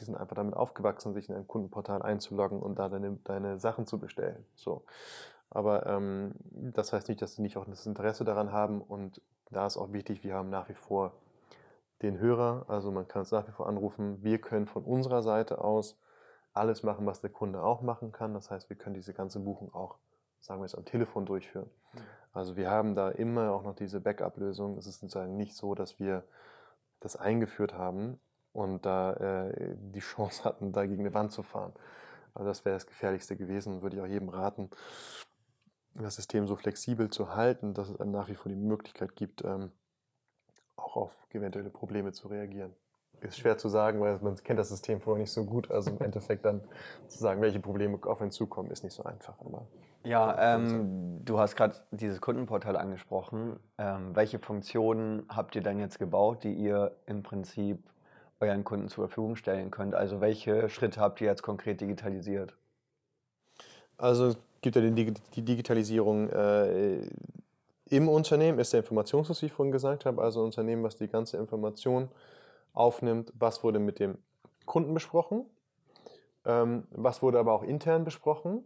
Die sind einfach damit aufgewachsen, sich in ein Kundenportal einzuloggen und da deine, deine Sachen zu bestellen. So. Aber ähm, das heißt nicht, dass sie nicht auch das Interesse daran haben und da ist auch wichtig, wir haben nach wie vor den Hörer, also man kann es nach wie vor anrufen. Wir können von unserer Seite aus alles machen, was der Kunde auch machen kann. Das heißt, wir können diese ganze Buchung auch, sagen wir jetzt, am Telefon durchführen. Also wir haben da immer auch noch diese Backup-Lösung. Es ist sozusagen nicht so, dass wir das eingeführt haben und da äh, die Chance hatten, da gegen eine Wand zu fahren. Also das wäre das Gefährlichste gewesen, würde ich auch jedem raten, das System so flexibel zu halten, dass es einem nach wie vor die Möglichkeit gibt, ähm, auch auf eventuelle Probleme zu reagieren. Ist schwer zu sagen, weil man kennt das System vorher nicht so gut. Also im Endeffekt dann zu sagen, welche Probleme auf einen zukommen, ist nicht so einfach. Aber Ja, ähm, du hast gerade dieses Kundenportal angesprochen. Ähm, welche Funktionen habt ihr dann jetzt gebaut, die ihr im Prinzip euren Kunden zur Verfügung stellen könnt? Also welche Schritte habt ihr jetzt konkret digitalisiert? Also es gibt ja die, Digi- die Digitalisierung äh, im Unternehmen, ist der Informationsfluss, wie ich vorhin gesagt habe, also ein Unternehmen, was die ganze Information aufnimmt, was wurde mit dem Kunden besprochen, ähm, was wurde aber auch intern besprochen,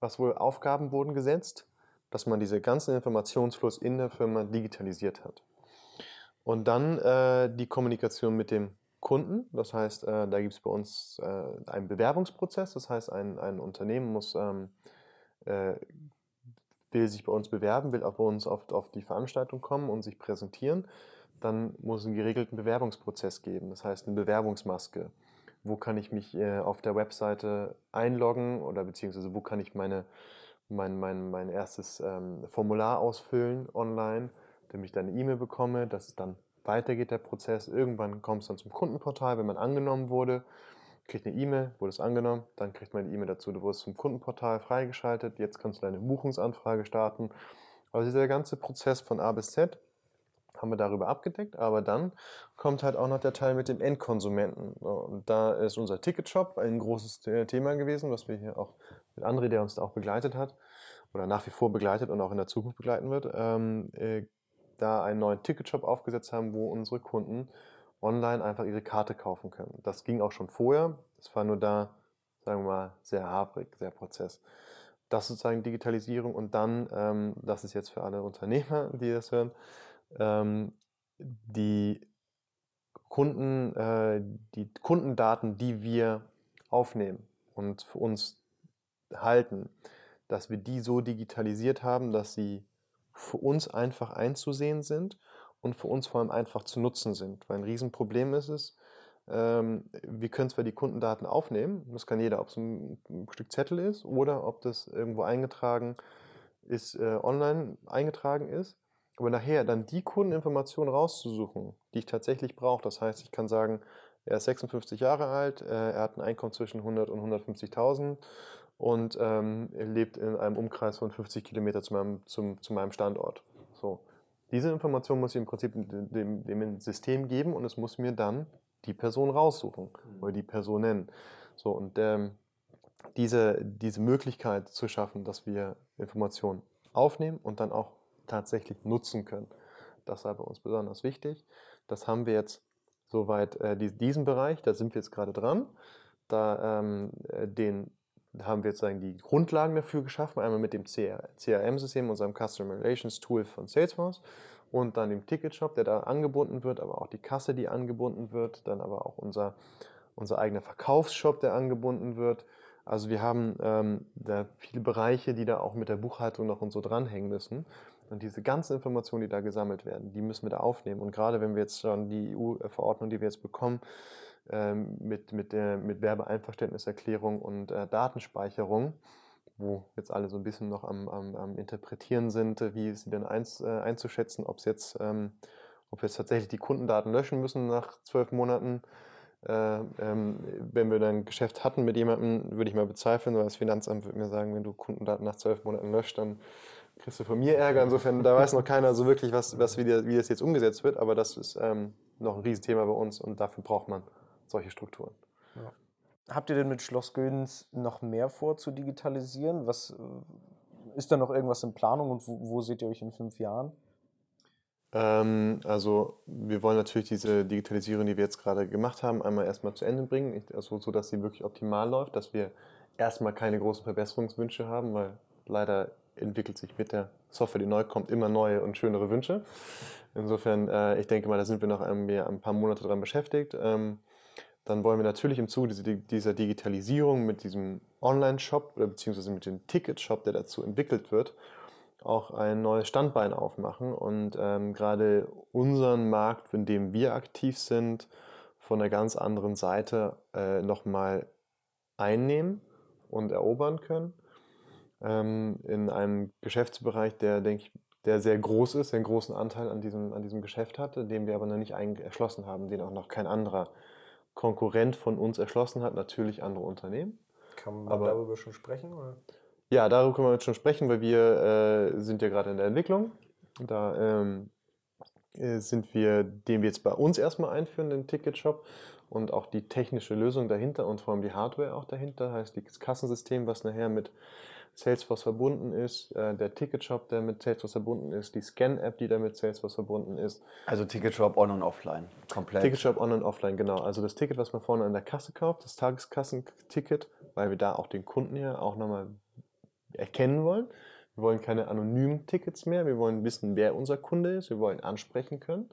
was wohl Aufgaben wurden gesetzt, dass man diese ganzen Informationsfluss in der Firma digitalisiert hat. Und dann äh, die Kommunikation mit dem Kunden. Das heißt, äh, da gibt es bei uns äh, einen Bewerbungsprozess. Das heißt, ein, ein Unternehmen muss, ähm, äh, will sich bei uns bewerben, will auch bei uns auf, auf die Veranstaltung kommen und sich präsentieren. Dann muss es einen geregelten Bewerbungsprozess geben. Das heißt, eine Bewerbungsmaske, wo kann ich mich äh, auf der Webseite einloggen oder beziehungsweise wo kann ich meine, mein, mein, mein erstes ähm, Formular ausfüllen online, damit ich dann eine E-Mail bekomme, dass es dann weitergeht, der Prozess. Irgendwann kommt es dann zum Kundenportal, wenn man angenommen wurde, kriegt eine E-Mail, wurde es angenommen, dann kriegt man eine E-Mail dazu, du wurdest zum Kundenportal freigeschaltet, jetzt kannst du deine Buchungsanfrage starten. Also dieser ganze Prozess von A bis Z haben wir darüber abgedeckt, aber dann kommt halt auch noch der Teil mit dem Endkonsumenten. Und da ist unser Ticketshop ein großes Thema gewesen, was wir hier auch mit André, der uns da auch begleitet hat oder nach wie vor begleitet und auch in der Zukunft begleiten wird, ähm, äh, da einen neuen Ticketshop aufgesetzt haben, wo unsere Kunden online einfach ihre Karte kaufen können. Das ging auch schon vorher, das war nur da, sagen wir mal, sehr haprig, sehr Prozess. Das ist sozusagen Digitalisierung und dann, ähm, das ist jetzt für alle Unternehmer, die das hören, ähm, die Kunden, äh, die Kundendaten, die wir aufnehmen und für uns halten, dass wir die so digitalisiert haben, dass sie für uns einfach einzusehen sind und für uns vor allem einfach zu nutzen sind. Weil ein Riesenproblem ist es, ähm, wir können zwar die Kundendaten aufnehmen, das kann jeder, ob es ein, Stück Zettel ist oder ob das irgendwo eingetragen ist, äh, online eingetragen ist, aber nachher dann die Kundeninformationen rauszusuchen, die ich tatsächlich brauche, das heißt, ich kann sagen, er ist 56 Jahre alt, äh, er hat ein Einkommen zwischen 100 und 150.000 und ähm, lebt in einem Umkreis von 50 Kilometer zu meinem, zum, zu meinem Standort. So. Diese Information muss ich im Prinzip dem, dem System geben und es muss mir dann die Person raussuchen mhm. oder die Person nennen. So, und ähm, diese, diese Möglichkeit zu schaffen, dass wir Informationen aufnehmen und dann auch tatsächlich nutzen können. Das war bei uns besonders wichtig. Das haben wir jetzt soweit, äh, diesen Bereich, da sind wir jetzt gerade dran. Da ähm, äh, den haben wir jetzt sagen, die Grundlagen dafür geschaffen, einmal mit dem CRM-System, unserem Customer Relations Tool von Salesforce und dann dem Ticketshop, der da angebunden wird, aber auch die Kasse, die angebunden wird, dann aber auch unser, unser eigener Verkaufsshop, der angebunden wird. Also wir haben ähm, da viele Bereiche, die da auch mit der Buchhaltung noch und so dranhängen müssen. Und diese ganzen Informationen, die da gesammelt werden, die müssen wir da aufnehmen. Und gerade wenn wir jetzt schon die EU-Verordnung, die wir jetzt bekommen, mit, mit, der, mit Werbeeinverständniserklärung und äh, Datenspeicherung, wo jetzt alle so ein bisschen noch am, am, am Interpretieren sind, wie sie denn eins, äh, einzuschätzen, ob es jetzt, ähm, ob wir jetzt tatsächlich die Kundendaten löschen müssen nach zwölf Monaten. Äh, ähm, wenn wir dann ein Geschäft hatten mit jemandem, würde ich mal bezweifeln, weil das Finanzamt würde mir sagen, wenn du Kundendaten nach zwölf Monaten löscht, dann kriegst du von mir Ärger. Insofern, da weiß noch keiner so wirklich, was, was wie, der, wie das jetzt umgesetzt wird, aber das ist ähm, noch ein Riesenthema bei uns und dafür braucht man solche Strukturen. Ja. Habt ihr denn mit Schloss Gödens noch mehr vor zu digitalisieren? Was, äh, ist da noch irgendwas in Planung und wo, wo seht ihr euch in fünf Jahren? Ähm, also wir wollen natürlich diese Digitalisierung, die wir jetzt gerade gemacht haben, einmal erstmal zu Ende bringen, also so, dass sie wirklich optimal läuft, dass wir erstmal keine großen Verbesserungswünsche haben, weil leider entwickelt sich mit der Software, die neu kommt, immer neue und schönere Wünsche. Insofern, äh, ich denke mal, da sind wir noch ein, ein paar Monate dran beschäftigt. Ähm, dann wollen wir natürlich im Zuge dieser Digitalisierung mit diesem Online-Shop oder beziehungsweise mit dem Ticket-Shop, der dazu entwickelt wird, auch ein neues Standbein aufmachen und ähm, gerade unseren Markt, in dem wir aktiv sind, von einer ganz anderen Seite äh, nochmal einnehmen und erobern können. Ähm, in einem Geschäftsbereich, der, denke ich, der sehr groß ist, der einen großen Anteil an diesem, an diesem Geschäft hat, den wir aber noch nicht erschlossen haben, den auch noch kein anderer Konkurrent von uns erschlossen hat, natürlich andere Unternehmen. Kann man Aber, darüber schon sprechen? Oder? Ja, darüber können wir jetzt schon sprechen, weil wir äh, sind ja gerade in der Entwicklung. Da ähm, äh, sind wir, den wir jetzt bei uns erstmal einführen, den Ticketshop und auch die technische Lösung dahinter und vor allem die Hardware auch dahinter, heißt das Kassensystem, was nachher mit Salesforce verbunden ist, äh, der Ticketshop, der mit Salesforce verbunden ist, die Scan-App, die da mit Salesforce verbunden ist. Also Ticketshop on und offline, komplett. Ticketshop on und offline, genau. Also das Ticket, was man vorne an der Kasse kauft, das Tageskassenticket, weil wir da auch den Kunden hier auch nochmal erkennen wollen. Wir wollen keine anonymen Tickets mehr, wir wollen wissen, wer unser Kunde ist, wir wollen ansprechen können.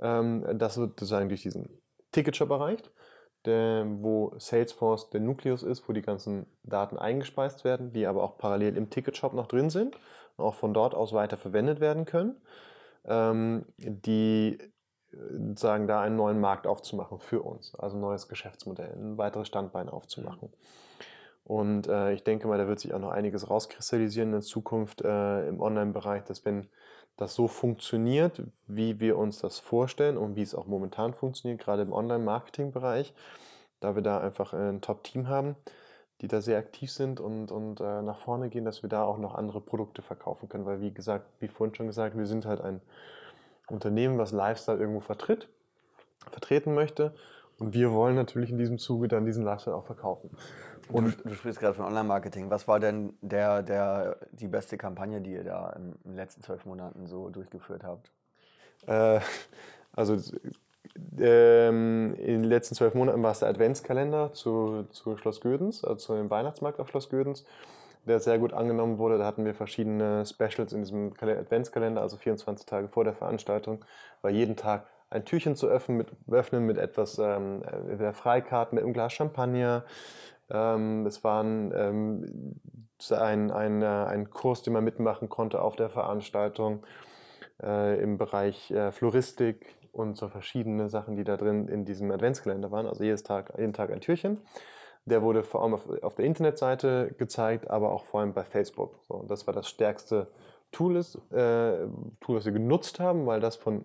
Ähm, das wird sozusagen durch diesen Ticketshop erreicht der, wo Salesforce der Nukleus ist, wo die ganzen Daten eingespeist werden, die aber auch parallel im Ticketshop noch drin sind und auch von dort aus weiter verwendet werden können. Ähm, die sagen, da einen neuen Markt aufzumachen für uns, also ein neues Geschäftsmodell, ein weiteres Standbein aufzumachen. Und äh, ich denke mal, da wird sich auch noch einiges rauskristallisieren in Zukunft äh, im Online-Bereich, dass wenn das so funktioniert, wie wir uns das vorstellen und wie es auch momentan funktioniert, gerade im Online-Marketing-Bereich, da wir da einfach ein Top-Team haben, die da sehr aktiv sind und, und äh, nach vorne gehen, dass wir da auch noch andere Produkte verkaufen können. Weil, wie gesagt, wie vorhin schon gesagt, wir sind halt ein Unternehmen, was Lifestyle irgendwo vertritt, vertreten möchte. Und wir wollen natürlich in diesem Zuge dann diesen Lifestyle auch verkaufen. Und du, du sprichst gerade von Online-Marketing. Was war denn der, der, die beste Kampagne, die ihr da in, den letzten zwölf Monaten so durchgeführt habt? Äh, also ähm, in den letzten zwölf Monaten war es der Adventskalender zu, zu Schloss Gödens, also zu dem Weihnachtsmarkt auf Schloss Gödens, der sehr gut angenommen wurde. Da hatten wir verschiedene Specials in diesem Adventskalender, also 24 Tage vor der Veranstaltung, war jeden Tag ein Türchen zu öffnen mit, öffnen mit etwas ähm, äh, Freikarten, mit einem Glas Champagner. Ähm, es war ähm, ein, ein, äh, ein Kurs, den man mitmachen konnte auf der Veranstaltung äh, im Bereich äh, Floristik, und so verschiedene Sachen, die da drin in diesem Adventskalender waren. Also jedes Tag, jeden Tag ein Türchen. Der wurde vor allem auf, auf der Internetseite gezeigt, aber auch vor allem bei Facebook. So, das war das stärkste Tool, ist, äh, Tool, das wir genutzt haben, weil das von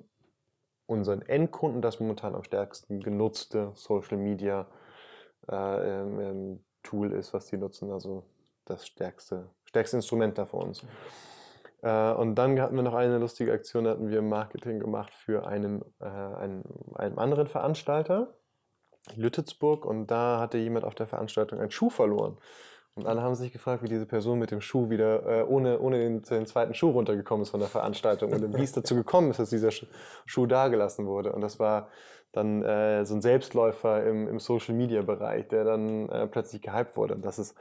unseren Endkunden das momentan am stärksten genutzte Social Media äh, ähm, ähm Tool ist, was sie nutzen. Also das stärkste, stärkste Instrument da für uns. Äh, und dann hatten wir noch eine lustige Aktion, da hatten wir Marketing gemacht für einen, äh, einen, einen anderen Veranstalter, Lüttetsburg, und da hatte jemand auf der Veranstaltung einen Schuh verloren. Und alle haben sich gefragt, wie diese Person mit dem Schuh wieder äh, ohne, ohne den, den, zweiten Schuh runtergekommen ist von der Veranstaltung und wie es dazu gekommen ist, dass dieser Schuh dagelassen wurde. Und das war dann äh, so ein Selbstläufer im, im Social Media Bereich, der dann äh, plötzlich gehypt wurde. Und das ist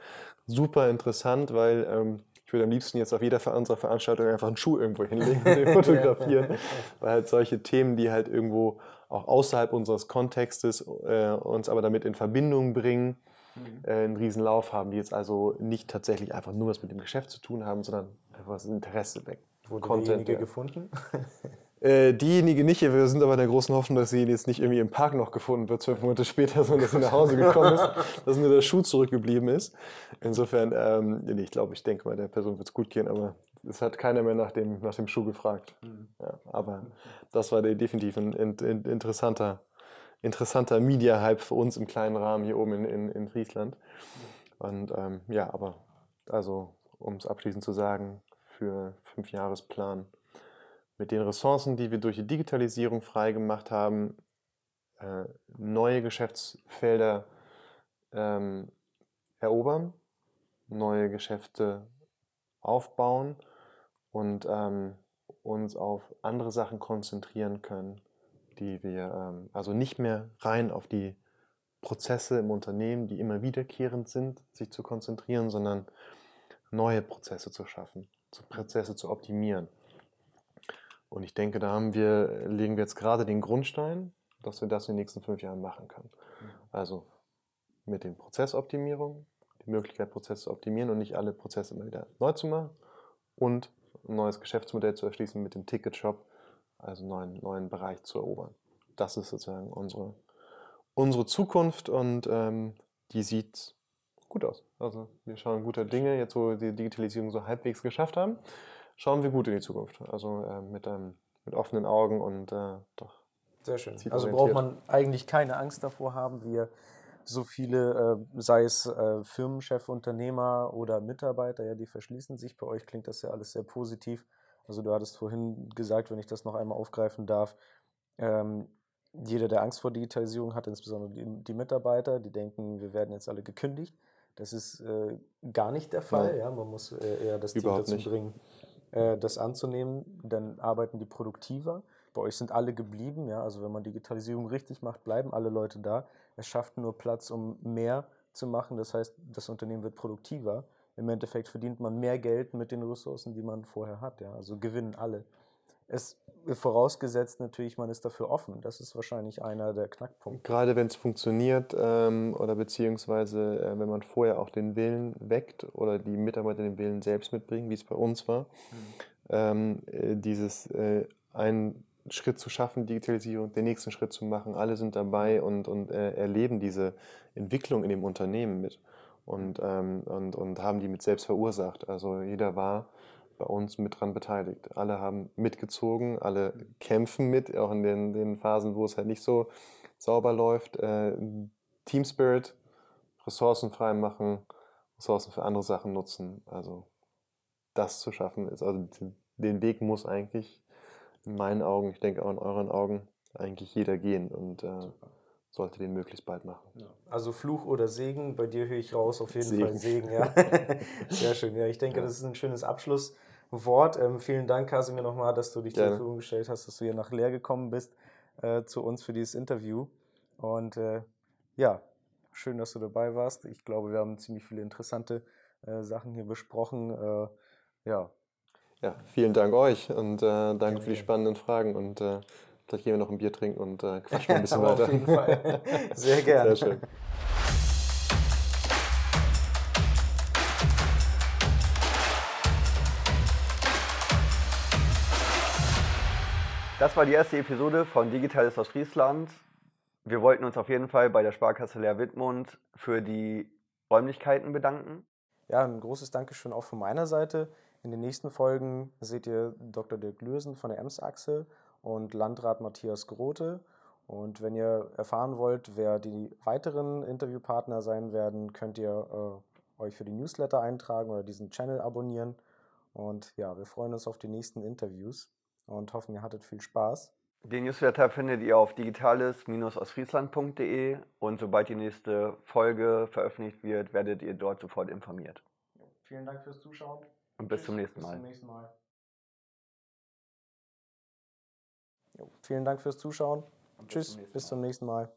super interessant, weil ähm, ich würde am liebsten jetzt auf jeder unserer Veranstaltung einfach einen Schuh irgendwo hinlegen und den fotografieren, weil halt solche Themen, die halt irgendwo auch außerhalb unseres Kontextes äh, uns aber damit in Verbindung bringen, mhm. äh, einen Riesenlauf haben, die jetzt also nicht tatsächlich einfach nur was mit dem Geschäft zu tun haben, sondern einfach das Interesse weg. Wurde Content, derjenige ja. gefunden? Äh, diejenige nicht, wir sind aber in der großen Hoffnung, dass sie jetzt nicht irgendwie im Park noch gefunden wird, zwölf Monate später, sondern dass sie nach Hause gekommen ist, dass nur der Schuh zurückgeblieben ist. Insofern, ähm, nee, ich glaube, ich denke mal, der Person wird es gut gehen, aber es hat keiner mehr nach dem, nach dem Schuh gefragt. Mhm. Ja, aber das war definitiv ein, ein, ein interessanter, interessanter Media-Hype für uns im kleinen Rahmen hier oben in, in, in Friesland. Und ähm, ja, aber also, um es abschließend zu sagen, für fünf Jahresplan mit den Ressourcen, die wir durch die Digitalisierung freigemacht haben, äh, neue Geschäftsfelder ähm, erobern, neue Geschäfte aufbauen und ähm, uns auf andere Sachen konzentrieren können, die wir ähm, also nicht mehr rein auf die Prozesse im Unternehmen, die immer wiederkehrend sind, sich zu konzentrieren, sondern neue Prozesse zu schaffen, Prozesse zu optimieren. Und ich denke, da haben wir, legen wir jetzt gerade den Grundstein, dass wir das in den nächsten fünf Jahren machen können. Mhm. Also mit den Prozessoptimierungen, die Möglichkeit, Prozesse zu optimieren und nicht alle Prozesse immer wieder neu zu machen und ein neues Geschäftsmodell zu erschließen mit dem Ticketshop, also einen neuen, neuen Bereich zu erobern. Das ist sozusagen unsere, unsere Zukunft und ähm, die sieht gut aus. Also wir schauen guter Dinge, jetzt wo wir die Digitalisierung so halbwegs geschafft haben schauen wir gut in die Zukunft. Also äh, mit, ähm, mit offenen Augen und äh, doch. Sehr schön. Also braucht man eigentlich keine Angst davor haben, wir so viele, äh, sei es äh, Firmenchef, Unternehmer oder Mitarbeiter, ja, die verschließen sich. Bei euch klingt das ja alles sehr positiv. Also du hattest vorhin gesagt, wenn ich das noch einmal aufgreifen darf, ähm, jeder, der Angst vor Digitalisierung hat, insbesondere die, die, Mitarbeiter, die denken, wir werden jetzt alle gekündigt. Das ist äh, gar nicht der Fall. Ja. Man muss äh, eher das Überhaupt Team dazu nicht. bringen, äh, das anzunehmen, dann arbeiten die produktiver. Bei euch sind alle geblieben, ja, also wenn man Digitalisierung richtig macht, bleiben alle Leute da. Es schafft nur Platz, um mehr zu machen. Das heißt, das Unternehmen wird produktiver. Im Endeffekt verdient man mehr Geld mit den Ressourcen, die man vorher hat. Ja. Also gewinnen alle. Es vorausgesetzt natürlich, man ist dafür offen. Das ist wahrscheinlich einer der Knackpunkte. Gerade wenn es funktioniert ähm, oder beziehungsweise äh, wenn man vorher auch den Willen weckt oder die Mitarbeiter den Willen selbst mitbringen, wie es bei uns war, mhm. ähm, äh, dieses äh, ein Schritt zu schaffen, Digitalisierung, den nächsten Schritt zu machen. Alle sind dabei und, und äh, erleben diese Entwicklung in dem Unternehmen mit und, ähm, und, und haben die mit selbst verursacht. Also jeder war bei uns mit dran beteiligt. Alle haben mitgezogen, alle kämpfen mit, auch in den, den Phasen, wo es halt nicht so sauber läuft. Äh, Team Spirit, Ressourcen frei machen, Ressourcen für andere Sachen nutzen. Also das zu schaffen ist, also den Weg muss eigentlich in meinen Augen, ich denke auch in euren Augen, eigentlich jeder gehen und äh, sollte den möglichst bald machen. Ja. Also Fluch oder Segen, bei dir höre ich raus, auf jeden Segen. Fall Segen, ja. Sehr schön, ja. Ich denke, ja. das ist ein schönes Abschlusswort. Ähm, vielen Dank, Kasimir, nochmal, dass du dich Gerne. zur Verfügung gestellt hast, dass du hier nach Leer gekommen bist äh, zu uns für dieses Interview. Und äh, ja, schön, dass du dabei warst. Ich glaube, wir haben ziemlich viele interessante äh, Sachen hier besprochen. Äh, ja. Ja, vielen Dank euch und äh, danke ja, für die spannenden Fragen und äh, vielleicht gehen wir noch ein Bier trinken und quatschen ein bisschen weiter. Auf jeden Fall. Sehr gerne. Sehr schön. Das war die erste Episode von Digitales aus Friesland. Wir wollten uns auf jeden Fall bei der Sparkasse Leer Wittmund für die Räumlichkeiten bedanken. Ja, ein großes Dankeschön auch von meiner Seite. In den nächsten Folgen seht ihr Dr. Dirk Lürsen von der Ems-Achse und Landrat Matthias Grote. Und wenn ihr erfahren wollt, wer die weiteren Interviewpartner sein werden, könnt ihr äh, euch für die Newsletter eintragen oder diesen Channel abonnieren. Und ja, wir freuen uns auf die nächsten Interviews und hoffen, ihr hattet viel Spaß. Den Newsletter findet ihr auf digitales-ausfriesland.de und sobald die nächste Folge veröffentlicht wird, werdet ihr dort sofort informiert. Vielen Dank fürs Zuschauen. Und bis zum nächsten Mal. Bis zum nächsten Mal. Jo, vielen Dank fürs Zuschauen. Und Tschüss, bis zum nächsten Mal.